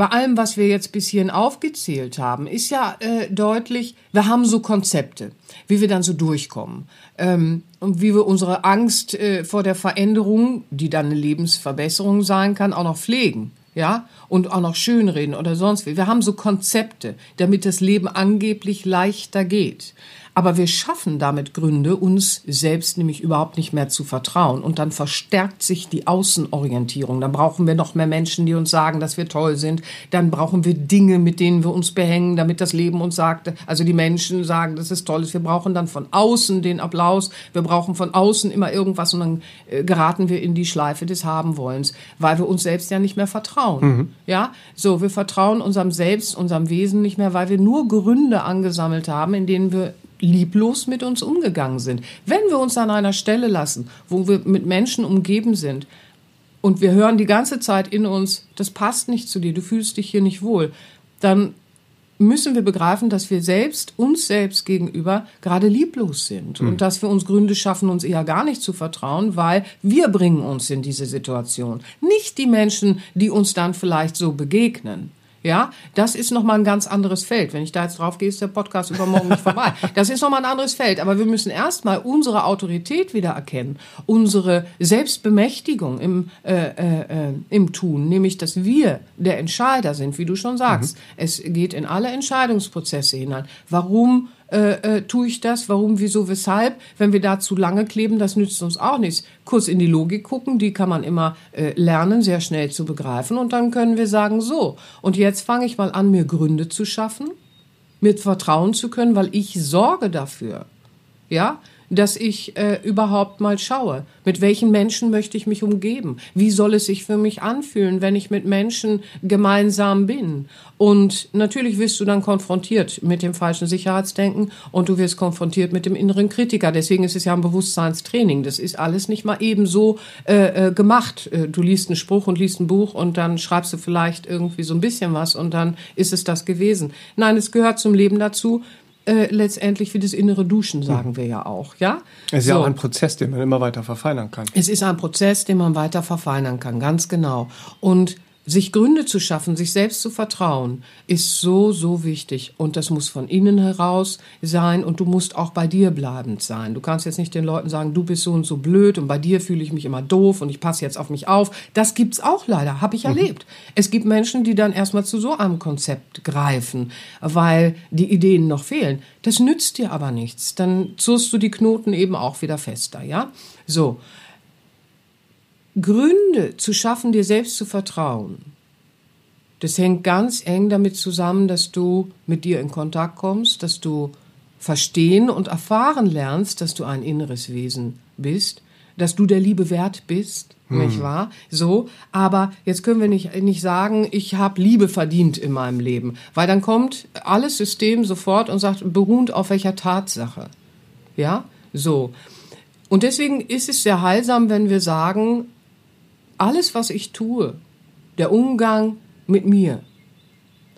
bei allem, was wir jetzt bis hierhin aufgezählt haben, ist ja äh, deutlich, wir haben so Konzepte, wie wir dann so durchkommen ähm, und wie wir unsere Angst äh, vor der Veränderung, die dann eine Lebensverbesserung sein kann, auch noch pflegen. Ja, und auch noch schönreden oder sonst wie. Wir haben so Konzepte, damit das Leben angeblich leichter geht. Aber wir schaffen damit Gründe, uns selbst nämlich überhaupt nicht mehr zu vertrauen. Und dann verstärkt sich die Außenorientierung. Dann brauchen wir noch mehr Menschen, die uns sagen, dass wir toll sind. Dann brauchen wir Dinge, mit denen wir uns behängen, damit das Leben uns sagt, also die Menschen sagen, dass es toll ist. Wir brauchen dann von außen den Applaus. Wir brauchen von außen immer irgendwas und dann äh, geraten wir in die Schleife des Habenwollens, weil wir uns selbst ja nicht mehr vertrauen. Mhm. Ja, so, wir vertrauen unserem Selbst, unserem Wesen nicht mehr, weil wir nur Gründe angesammelt haben, in denen wir lieblos mit uns umgegangen sind. Wenn wir uns an einer Stelle lassen, wo wir mit Menschen umgeben sind und wir hören die ganze Zeit in uns, das passt nicht zu dir, du fühlst dich hier nicht wohl, dann müssen wir begreifen, dass wir selbst uns selbst gegenüber gerade lieblos sind mhm. und dass wir uns Gründe schaffen, uns eher gar nicht zu vertrauen, weil wir bringen uns in diese Situation. Nicht die Menschen, die uns dann vielleicht so begegnen. Ja, das ist nochmal ein ganz anderes Feld. Wenn ich da jetzt drauf gehe, ist der Podcast übermorgen nicht vorbei. Das ist nochmal ein anderes Feld. Aber wir müssen erstmal unsere Autorität wieder erkennen, unsere Selbstbemächtigung im, äh, äh, äh, im Tun, nämlich, dass wir der Entscheider sind, wie du schon sagst. Mhm. Es geht in alle Entscheidungsprozesse hinein. Warum äh, äh, tue ich das? Warum, wieso, weshalb? Wenn wir da zu lange kleben, das nützt uns auch nichts. Kurz in die Logik gucken, die kann man immer äh, lernen, sehr schnell zu begreifen. Und dann können wir sagen, so, und jetzt fange ich mal an, mir Gründe zu schaffen, mir vertrauen zu können, weil ich sorge dafür. Ja, dass ich äh, überhaupt mal schaue, mit welchen Menschen möchte ich mich umgeben? Wie soll es sich für mich anfühlen, wenn ich mit Menschen gemeinsam bin? Und natürlich wirst du dann konfrontiert mit dem falschen Sicherheitsdenken und du wirst konfrontiert mit dem inneren Kritiker. Deswegen ist es ja ein Bewusstseinstraining. Das ist alles nicht mal eben so äh, äh, gemacht. Äh, du liest einen Spruch und liest ein Buch und dann schreibst du vielleicht irgendwie so ein bisschen was und dann ist es das gewesen. Nein, es gehört zum Leben dazu. Äh, letztendlich wie das innere Duschen, sagen wir ja auch, ja? Es ist so. ja auch ein Prozess, den man immer weiter verfeinern kann. Es ist ein Prozess, den man weiter verfeinern kann, ganz genau. Und sich Gründe zu schaffen, sich selbst zu vertrauen, ist so, so wichtig. Und das muss von innen heraus sein und du musst auch bei dir bleibend sein. Du kannst jetzt nicht den Leuten sagen, du bist so und so blöd und bei dir fühle ich mich immer doof und ich passe jetzt auf mich auf. Das gibt's auch leider, habe ich mhm. erlebt. Es gibt Menschen, die dann erstmal zu so einem Konzept greifen, weil die Ideen noch fehlen. Das nützt dir aber nichts. Dann zurst du die Knoten eben auch wieder fester, ja? So. Gründe zu schaffen, dir selbst zu vertrauen, das hängt ganz eng damit zusammen, dass du mit dir in Kontakt kommst, dass du verstehen und erfahren lernst, dass du ein inneres Wesen bist, dass du der Liebe wert bist, hm. nicht wahr? So, aber jetzt können wir nicht, nicht sagen, ich habe Liebe verdient in meinem Leben, weil dann kommt alles System sofort und sagt, beruhend auf welcher Tatsache. Ja, so. Und deswegen ist es sehr heilsam, wenn wir sagen, alles, was ich tue, der Umgang mit mir,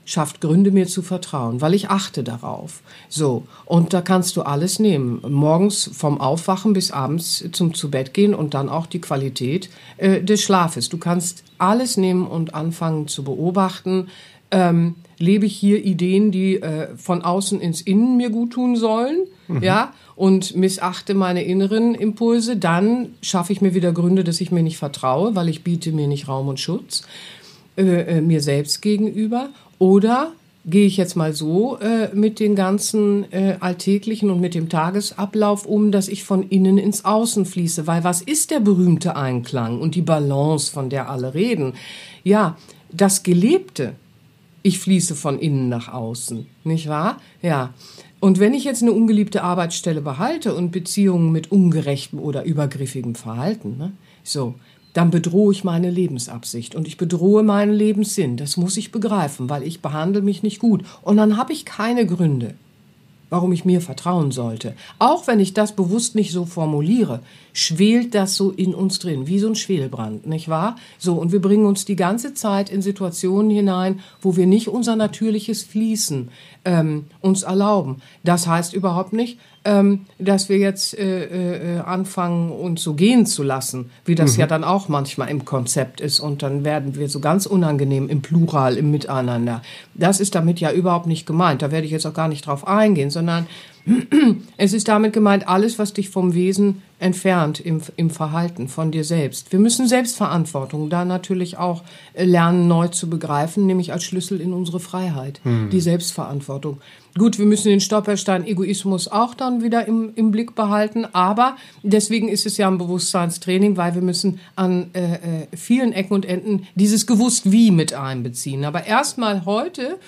schafft Gründe, mir zu vertrauen, weil ich achte darauf. So, und da kannst du alles nehmen. Morgens vom Aufwachen bis abends zum Zubettgehen und dann auch die Qualität äh, des Schlafes. Du kannst alles nehmen und anfangen zu beobachten. Ähm, lebe ich hier Ideen, die äh, von außen ins Innen mir gut tun sollen? Mhm. Ja, und missachte meine inneren Impulse, dann schaffe ich mir wieder Gründe, dass ich mir nicht vertraue, weil ich biete mir nicht Raum und Schutz äh, äh, mir selbst gegenüber. Oder gehe ich jetzt mal so äh, mit den ganzen äh, alltäglichen und mit dem Tagesablauf um, dass ich von innen ins Außen fließe. Weil was ist der berühmte Einklang und die Balance, von der alle reden? Ja, das Gelebte. Ich fließe von innen nach außen, nicht wahr? Ja. Und wenn ich jetzt eine ungeliebte Arbeitsstelle behalte und Beziehungen mit ungerechtem oder übergriffigem Verhalten, ne, so, dann bedrohe ich meine Lebensabsicht und ich bedrohe meinen Lebenssinn. Das muss ich begreifen, weil ich behandle mich nicht gut. Und dann habe ich keine Gründe, warum ich mir vertrauen sollte. Auch wenn ich das bewusst nicht so formuliere, schwelt das so in uns drin, wie so ein Schwelbrand, nicht wahr? So, und wir bringen uns die ganze Zeit in Situationen hinein, wo wir nicht unser natürliches Fließen ähm, uns erlauben. Das heißt überhaupt nicht, ähm, dass wir jetzt äh, äh, anfangen, uns so gehen zu lassen, wie das mhm. ja dann auch manchmal im Konzept ist. Und dann werden wir so ganz unangenehm im Plural, im Miteinander. Das ist damit ja überhaupt nicht gemeint. Da werde ich jetzt auch gar nicht drauf eingehen, sondern es ist damit gemeint, alles, was dich vom Wesen entfernt im, im Verhalten von dir selbst. Wir müssen Selbstverantwortung da natürlich auch äh, lernen, neu zu begreifen, nämlich als Schlüssel in unsere Freiheit. Hm. Die Selbstverantwortung. Gut, wir müssen den Stolperstein Egoismus auch dann wieder im, im Blick behalten, aber deswegen ist es ja ein Bewusstseinstraining, weil wir müssen an äh, äh, vielen Ecken und Enden dieses gewusst wie mit einbeziehen. Aber erstmal heute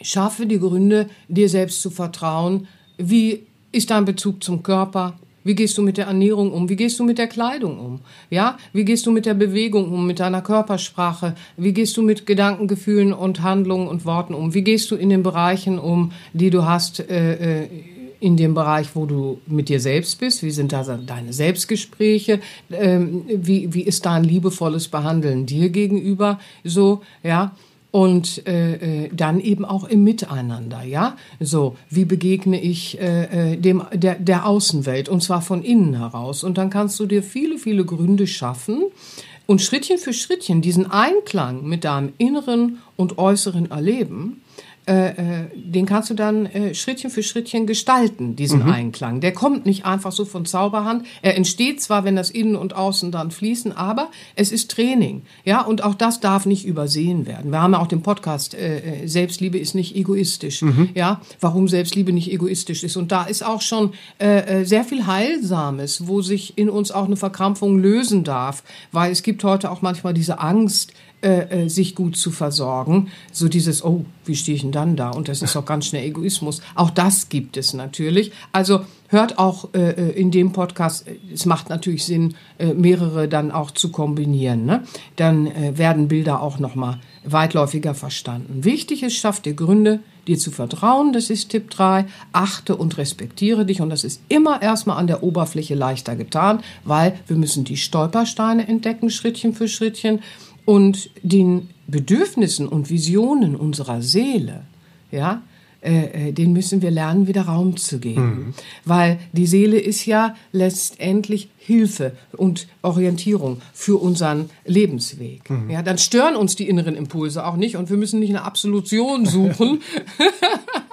schaffe die Gründe, dir selbst zu vertrauen. Wie ist dein Bezug zum Körper? Wie gehst du mit der Ernährung um? Wie gehst du mit der Kleidung um? Ja, wie gehst du mit der Bewegung um, mit deiner Körpersprache? Wie gehst du mit Gedanken, Gefühlen und Handlungen und Worten um? Wie gehst du in den Bereichen um, die du hast, äh, äh in dem Bereich, wo du mit dir selbst bist? Wie sind da deine Selbstgespräche? Ähm, wie, wie ist dein liebevolles Behandeln dir gegenüber? So, ja und äh, äh, dann eben auch im Miteinander, ja. So, wie begegne ich äh, äh, dem der der Außenwelt und zwar von innen heraus. Und dann kannst du dir viele viele Gründe schaffen und Schrittchen für Schrittchen diesen Einklang mit deinem inneren und äußeren Erleben äh, äh, den kannst du dann äh, Schrittchen für Schrittchen gestalten, diesen mhm. Einklang. Der kommt nicht einfach so von Zauberhand. Er entsteht zwar, wenn das Innen und Außen dann fließen, aber es ist Training. Ja, und auch das darf nicht übersehen werden. Wir haben ja auch den Podcast, äh, äh Selbstliebe ist nicht egoistisch. Mhm. Ja, warum Selbstliebe nicht egoistisch ist. Und da ist auch schon äh, sehr viel Heilsames, wo sich in uns auch eine Verkrampfung lösen darf. Weil es gibt heute auch manchmal diese Angst, äh, äh, sich gut zu versorgen. So dieses, oh, wie stehe ich denn dann da? Und das ist auch ganz schnell Egoismus. Auch das gibt es natürlich. Also hört auch äh, äh in dem Podcast, es macht natürlich Sinn, äh, mehrere dann auch zu kombinieren. Ne? Dann äh, werden Bilder auch nochmal weitläufiger verstanden. Wichtig ist, schaff dir Gründe, dir zu vertrauen, das ist Tipp 3. Achte und respektiere dich und das ist immer erstmal an der Oberfläche leichter getan, weil wir müssen die Stolpersteine entdecken, Schrittchen für Schrittchen und den Bedürfnissen und Visionen unserer Seele, ja, äh, äh, den müssen wir lernen, wieder Raum zu geben. Mhm. Weil die Seele ist ja letztendlich Hilfe und Orientierung für unseren Lebensweg. Mhm. Ja, dann stören uns die inneren Impulse auch nicht und wir müssen nicht eine Absolution suchen,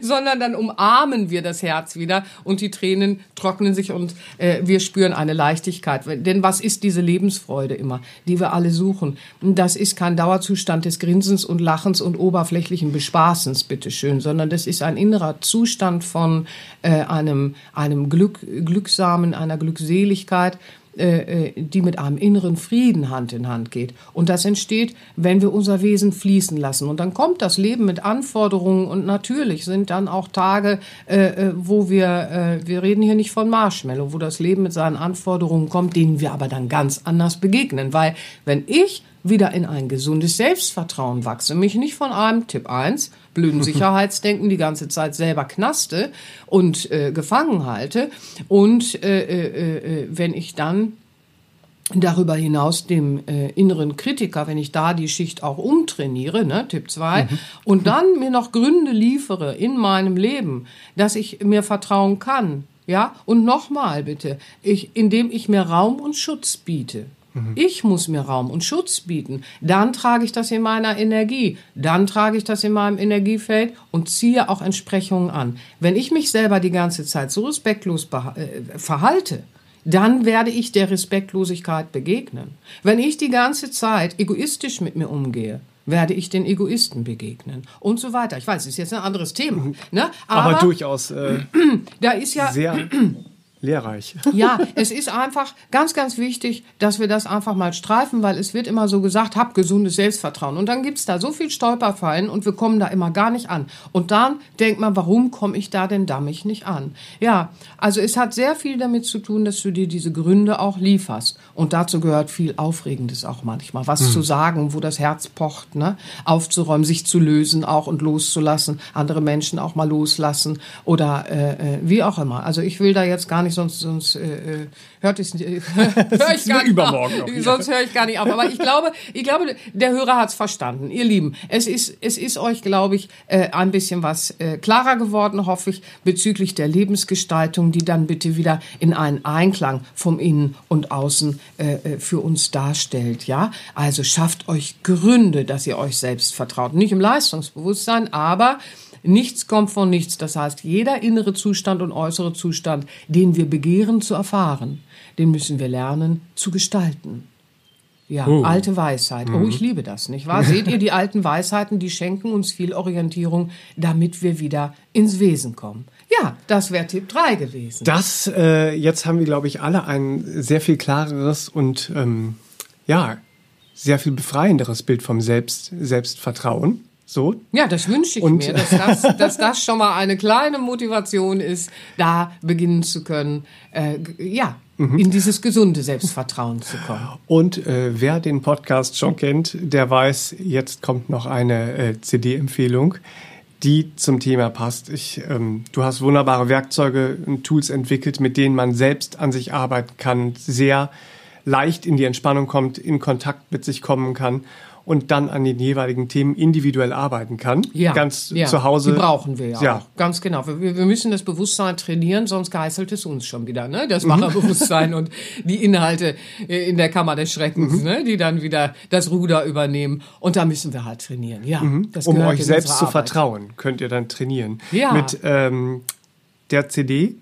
sondern dann umarmen wir das Herz wieder und die Tränen trocknen sich und äh, wir spüren eine Leichtigkeit. Denn was ist diese Lebensfreude immer, die wir alle suchen? Das ist kein Dauerzustand des Grinsens und Lachens und oberflächlichen Bespaßens, bitteschön, sondern das ist ein innerer Zustand von äh, einem, einem Glück, Glücksamen, einer Glückseligkeit, die mit einem inneren Frieden Hand in Hand geht. Und das entsteht, wenn wir unser Wesen fließen lassen. Und dann kommt das Leben mit Anforderungen und natürlich sind dann auch Tage, äh, wo wir, wir reden hier nicht von Marshmallow, wo das Leben mit seinen Anforderungen kommt, denen wir aber dann ganz anders begegnen. Weil wenn ich wieder in ein gesundes Selbstvertrauen wachse, mich nicht von einem Tipp 1 blöden Sicherheitsdenken die ganze Zeit selber knaste und äh, gefangen halte und äh, äh, äh, wenn ich dann darüber hinaus dem äh, inneren Kritiker, wenn ich da die Schicht auch umtrainiere, ne, Tipp 2, mhm. und dann mir noch Gründe liefere in meinem Leben, dass ich mir vertrauen kann, ja, und nochmal bitte, ich, indem ich mir Raum und Schutz biete. Mhm. Ich muss mir Raum und Schutz bieten. Dann trage ich das in meiner Energie. Dann trage ich das in meinem Energiefeld und ziehe auch Entsprechungen an. Wenn ich mich selber die ganze Zeit so respektlos äh, verhalte, dann werde ich der Respektlosigkeit begegnen. Wenn ich die ganze Zeit egoistisch mit mir umgehe, werde ich den Egoisten begegnen und so weiter. Ich weiß, es ist jetzt ein anderes Thema, mhm. ne? aber, aber durchaus äh, da ist ja sehr lehrreich. Ja, es ist einfach ganz, ganz wichtig, dass wir das einfach mal streifen, weil es wird immer so gesagt, hab gesundes Selbstvertrauen. Und dann gibt's da so viel Stolperfallen und wir kommen da immer gar nicht an. Und dann denkt man, warum komme ich da denn damit nicht an? Ja, also es hat sehr viel damit zu tun, dass du dir diese Gründe auch lieferst. Und dazu gehört viel Aufregendes auch manchmal. Was hm. zu sagen, wo das Herz pocht, ne? aufzuräumen, sich zu lösen auch und loszulassen, andere Menschen auch mal loslassen oder äh, äh wie auch immer. Also ich will da jetzt gar nicht sonst, sonst äh, äh hört es äh, hör ich gar nicht übermorgen auf. Sonst höre ich gar nicht auf. Aber ich glaube, ich glaube, der Hörer hat es verstanden. Ihr Lieben, es ist, es ist euch, glaube ich, äh, ein bisschen was äh, klarer geworden, hoffe ich, bezüglich der Lebensgestaltung, die dann bitte wieder in einen Einklang vom Innen und Außen äh, äh für uns darstellt. Ja, also schafft euch Gründe, dass ihr euch selbst vertraut. Nicht im Leistungsbewusstsein, aber Nichts kommt von nichts. Das heißt, jeder innere Zustand und äußere Zustand, den wir begehren zu erfahren, den müssen wir lernen zu gestalten. Ja, oh. alte Weisheit. Oh, mhm. ich liebe das, nicht wahr? Seht ihr, die alten Weisheiten, die schenken uns viel Orientierung, damit wir wieder ins Wesen kommen. Ja, das wäre Tipp 3 gewesen. Das, äh, jetzt haben wir, glaube ich, alle ein sehr viel klareres und ähm, ja, sehr viel befreienderes Bild vom Selbst, Selbstvertrauen. So. Ja, das wünsche ich und mir, dass das, dass das schon mal eine kleine Motivation ist, da beginnen zu können, äh, ja, mhm. in dieses gesunde Selbstvertrauen zu kommen. Und äh, wer den Podcast schon kennt, der weiß, jetzt kommt noch eine äh, CD-Empfehlung, die zum Thema passt. Ich, ähm, du hast wunderbare Werkzeuge und Tools entwickelt, mit denen man selbst an sich arbeiten kann, sehr leicht in die Entspannung kommt, in Kontakt mit sich kommen kann und dann an den jeweiligen Themen individuell arbeiten kann. Ja, ganz ja, zu Hause. Die brauchen wir ja, ja. auch. Ganz genau. Wir, wir müssen das Bewusstsein trainieren, sonst geißelt es uns schon wieder, ne? Das mhm. Macherbewusstsein und die Inhalte äh, in der Kammer des Schreckens, mhm. ne? Die dann wieder das Ruder übernehmen. Und da müssen wir halt trainieren. Ja. Mhm. um euch selbst zu vertrauen, könnt ihr dann trainieren. Ja. Mit ähm, der CD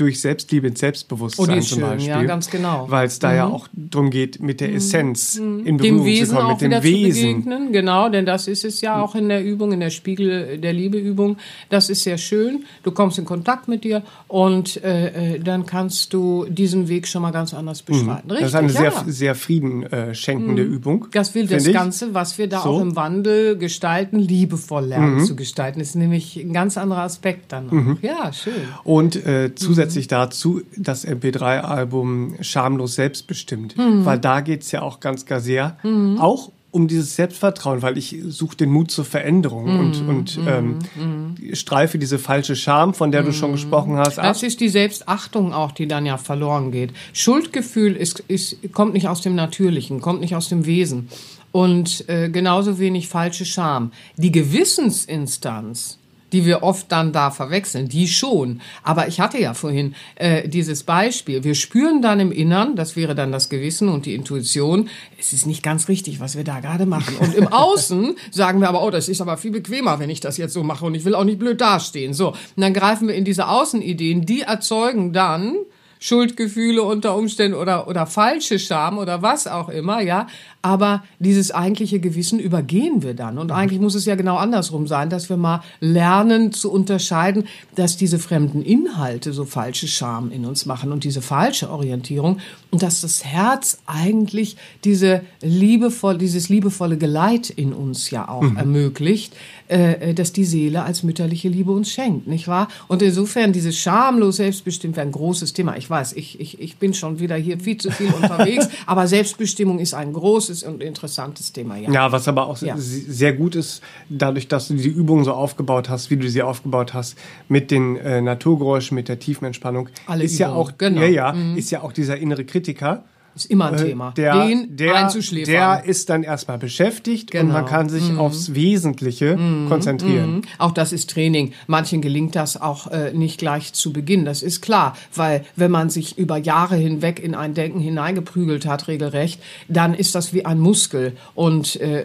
durch Selbstliebe ins Selbstbewusstsein Oh, zum schön, Beispiel. ja, ganz genau. Mhm. Weil es da ja auch darum geht, mit der Essenz in Berührung dem Wesen zu kommen, mit dem Wesen. begegnen. Genau, denn das ist es ja auch in der Übung, in der Spiegel der Liebeübung. Das ist sehr schön. Du kommst in Kontakt mit dir und äh, äh, dann kannst du diesen Weg schon mal ganz anders beschreiten. Richtig, Mhm. das ist eine ja. Mhm. sehr, sehr Frieden äh, schenkende Übung. Das will das ich. Ganze, was wir da So. Mhm. auch im Wandel gestalten, liebevoll lernen zu gestalten. ist nämlich ein ganz anderer Aspekt dann auch. Ja, schön. Und äh, zusätzlich Mhm. dazu das MP3-Album Schamlos Selbstbestimmt. Mhm. Weil da geht's ja auch ganz, ganz sehr auch um dieses Selbstvertrauen, weil ich suche den Mut zur Veränderung Mhm. und, und ähm, streife diese falsche Scham, von der du Mhm. schon gesprochen hast, ab. Das ist die Selbstachtung auch, die dann ja verloren geht. Schuldgefühl ist, ist, kommt nicht aus dem Natürlichen, kommt nicht aus dem Wesen. Und äh, genauso wenig falsche Scham. Die Gewissensinstanz, die wir oft dann da verwechseln, die schon. Aber ich hatte ja vorhin äh, dieses Beispiel. Wir spüren dann im Innern, das wäre dann das Gewissen und die Intuition, es ist nicht ganz richtig, was wir da gerade machen. Und im Außen sagen wir aber, oh, das ist aber viel bequemer, wenn ich das jetzt so mache und ich will auch nicht blöd dastehen. So, und dann greifen wir in diese Außenideen, die erzeugen dann Schuldgefühle unter Umständen oder, oder falsche Scham oder was auch immer, ja. Aber dieses eigentliche Gewissen übergehen wir dann. Und eigentlich muss es ja genau andersrum sein, dass wir mal lernen zu unterscheiden, dass diese fremden Inhalte so falsche Scham in uns machen und diese falsche Orientierung und dass das Herz eigentlich diese liebevoll, dieses liebevolle Geleit in uns ja auch ermöglicht, äh, dass die Seele als mütterliche Liebe uns schenkt, nicht wahr? Und insofern dieses schamlos selbstbestimmt wäre ein großes Thema. Ich weiß, ich, ich, ich bin schon wieder hier viel zu viel unterwegs, aber Selbstbestimmung ist ein großes und interessantes Thema, ja. Ja, was aber auch Ja. se- sehr gut ist, dadurch, dass du die Übung so aufgebaut hast, wie du sie aufgebaut hast, mit den äh, Naturgeräuschen, mit der Tiefenentspannung, Alle ist ja Übungen, auch, genau. ja, ja, ist ja auch dieser innere Kritiker, Ist immer ein äh, Thema. der, Den der, einzuschläfern. der ist dann erstmal beschäftigt und Genau. man kann sich aufs Wesentliche konzentrieren. Mhm. Auch das ist Training. Manchen gelingt das auch äh, nicht gleich zu Beginn. Das ist klar, weil wenn man sich über Jahre hinweg in ein Denken hineingeprügelt hat, regelrecht, dann ist das wie ein Muskel und äh,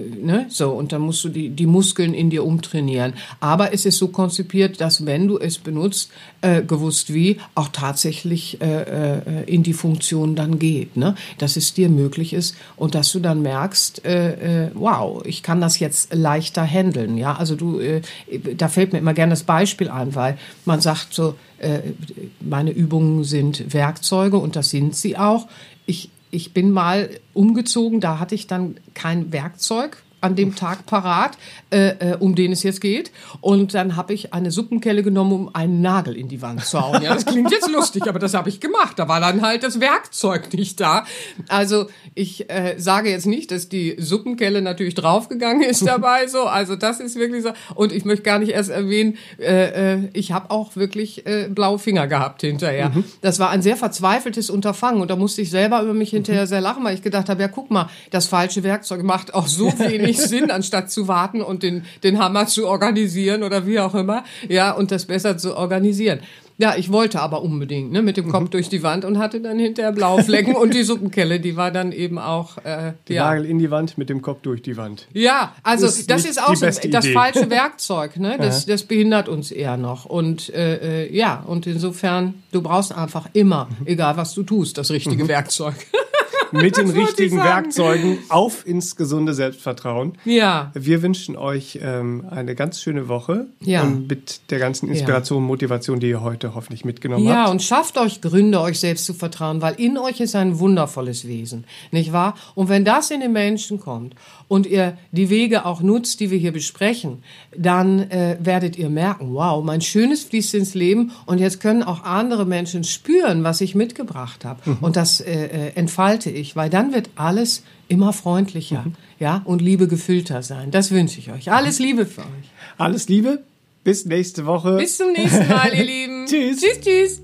äh, ne so und dann musst du die die Muskeln in dir umtrainieren. Aber es ist so konzipiert, dass wenn du es benutzt, äh, gewusst wie, auch tatsächlich äh, in die Funktion dann geht, ne? Dass es dir möglich ist und dass du dann merkst, äh, äh, wow, ich kann das jetzt leichter handeln, ja? Also du, äh, da fällt mir immer gerne das Beispiel ein, weil man sagt so, äh, meine Übungen sind Werkzeuge und das sind sie auch. Ich ich bin mal umgezogen, da hatte ich dann kein Werkzeug an dem Tag parat, äh, äh, um den es jetzt geht. Und dann habe ich eine Suppenkelle genommen, um einen Nagel in die Wand zu hauen. Ja, das klingt jetzt lustig, aber das habe ich gemacht. Da war dann halt das Werkzeug nicht da. Also ich äh, sage jetzt nicht, dass die Suppenkelle natürlich draufgegangen ist dabei. So, also das ist wirklich so. Und ich möchte gar nicht erst erwähnen, äh, äh, ich habe auch wirklich äh, blaue Finger gehabt hinterher. Das war ein sehr verzweifeltes Unterfangen und da musste ich selber über mich hinterher sehr lachen, weil ich gedacht habe, ja guck mal, das falsche Werkzeug macht auch so wenig Sinn, anstatt zu warten und den, den Hammer zu organisieren oder wie auch immer, ja, und das besser zu organisieren. Ja, ich wollte aber unbedingt, ne, mit dem Kopf durch die Wand und hatte dann hinterher blaue Flecken und die Suppenkelle, die war dann eben auch, äh, Die ja. Nagel in die Wand mit dem Kopf durch die Wand. Ja, also Ist das ist auch so, das Idee. falsche Werkzeug, ne? Das, das behindert uns eher noch. Und äh, äh, ja, und insofern, du brauchst einfach immer, egal was du tust, das richtige Werkzeug. Mit den richtigen. Werkzeugen auf ins gesunde Selbstvertrauen. ja. Wir wünschen euch ähm, eine ganz schöne Woche Ja. und mit der ganzen Inspiration und Motivation, die ihr heute hoffentlich mitgenommen Ja, habt. und schafft euch Gründe, euch selbst zu vertrauen, weil in euch ist ein wundervolles Wesen, nicht wahr? Und wenn das in den Menschen kommt und ihr die Wege auch nutzt, die wir hier besprechen, dann äh, werdet ihr merken, wow, mein Schönes fließt ins Leben und jetzt können auch andere Menschen spüren, was ich mitgebracht habe. Und das äh, äh, entfalte ich, weil dann wird alles immer freundlicher, ja, und Liebe gefüllter sein. Das wünsche ich euch. Alles Liebe für euch. Alles Liebe, bis nächste Woche. Bis zum nächsten Mal, ihr Lieben. Tschüss. Tschüss, tschüss.